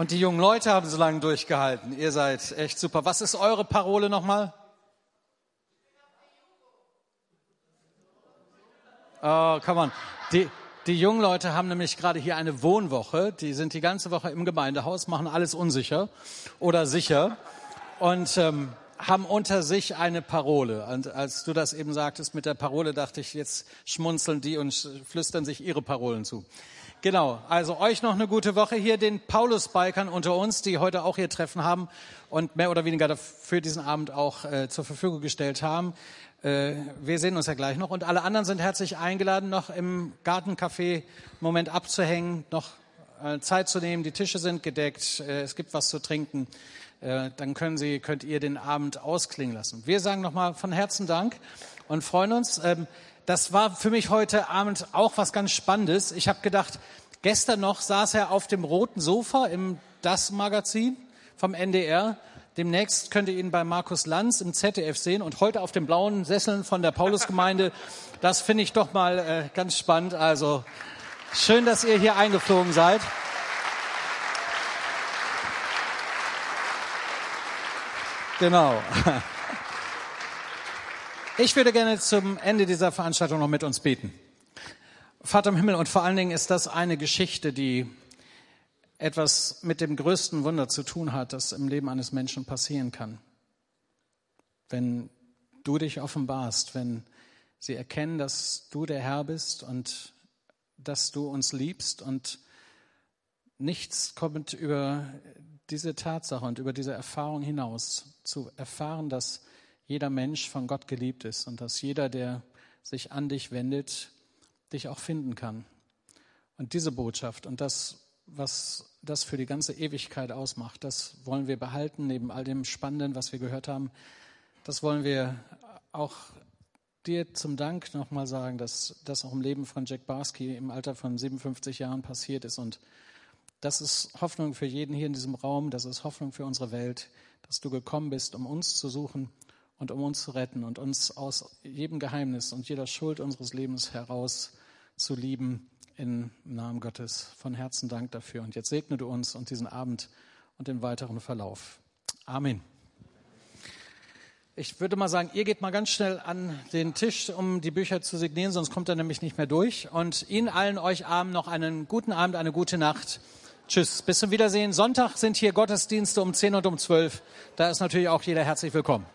Und die jungen Leute haben so lange durchgehalten. Ihr seid echt super. Was ist eure Parole nochmal? Oh, come on. Die, die jungen Leute haben nämlich gerade hier eine Wohnwoche. Die sind die ganze Woche im Gemeindehaus, machen alles unsicher oder sicher und ähm, haben unter sich eine Parole. Und als du das eben sagtest mit der Parole, dachte ich, jetzt schmunzeln die und flüstern sich ihre Parolen zu. Genau, also euch noch eine gute Woche hier, den Paulus-Bikern unter uns, die heute auch ihr Treffen haben und mehr oder weniger für diesen Abend auch äh, zur Verfügung gestellt haben. Äh, wir sehen uns ja gleich noch. Und alle anderen sind herzlich eingeladen, noch im Gartencafé Moment abzuhängen, noch äh, Zeit zu nehmen. Die Tische sind gedeckt, äh, es gibt was zu trinken. Äh, dann können Sie, könnt ihr den Abend ausklingen lassen. Wir sagen nochmal von Herzen Dank und freuen uns. Ähm, das war für mich heute Abend auch was ganz Spannendes. Ich habe gedacht, gestern noch saß er auf dem roten Sofa im Das Magazin vom NDR. Demnächst könnt ihr ihn bei Markus Lanz im ZDF sehen und heute auf den blauen Sesseln von der Paulusgemeinde. Das finde ich doch mal äh, ganz spannend. Also schön, dass ihr hier eingeflogen seid. Genau. Ich würde gerne zum Ende dieser Veranstaltung noch mit uns beten. Vater im Himmel, und vor allen Dingen ist das eine Geschichte, die etwas mit dem größten Wunder zu tun hat, das im Leben eines Menschen passieren kann. Wenn du dich offenbarst, wenn sie erkennen, dass du der Herr bist und dass du uns liebst und nichts kommt über diese Tatsache und über diese Erfahrung hinaus, zu erfahren, dass jeder Mensch von Gott geliebt ist und dass jeder, der sich an dich wendet, dich auch finden kann. Und diese Botschaft und das, was das für die ganze Ewigkeit ausmacht, das wollen wir behalten, neben all dem Spannenden, was wir gehört haben. Das wollen wir auch dir zum Dank nochmal sagen, dass das auch im Leben von Jack Barsky im Alter von 57 Jahren passiert ist. Und das ist Hoffnung für jeden hier in diesem Raum, das ist Hoffnung für unsere Welt, dass du gekommen bist, um uns zu suchen und um uns zu retten und uns aus jedem Geheimnis und jeder Schuld unseres Lebens heraus zu lieben im Namen Gottes. Von Herzen Dank dafür. Und jetzt segne du uns und diesen Abend und den weiteren Verlauf. Amen. Ich würde mal sagen, ihr geht mal ganz schnell an den Tisch, um die Bücher zu signieren, sonst kommt er nämlich nicht mehr durch. Und Ihnen allen euch Abend noch einen guten Abend, eine gute Nacht. Tschüss, bis zum Wiedersehen. Sonntag sind hier Gottesdienste um 10 und um 12. Da ist natürlich auch jeder herzlich willkommen.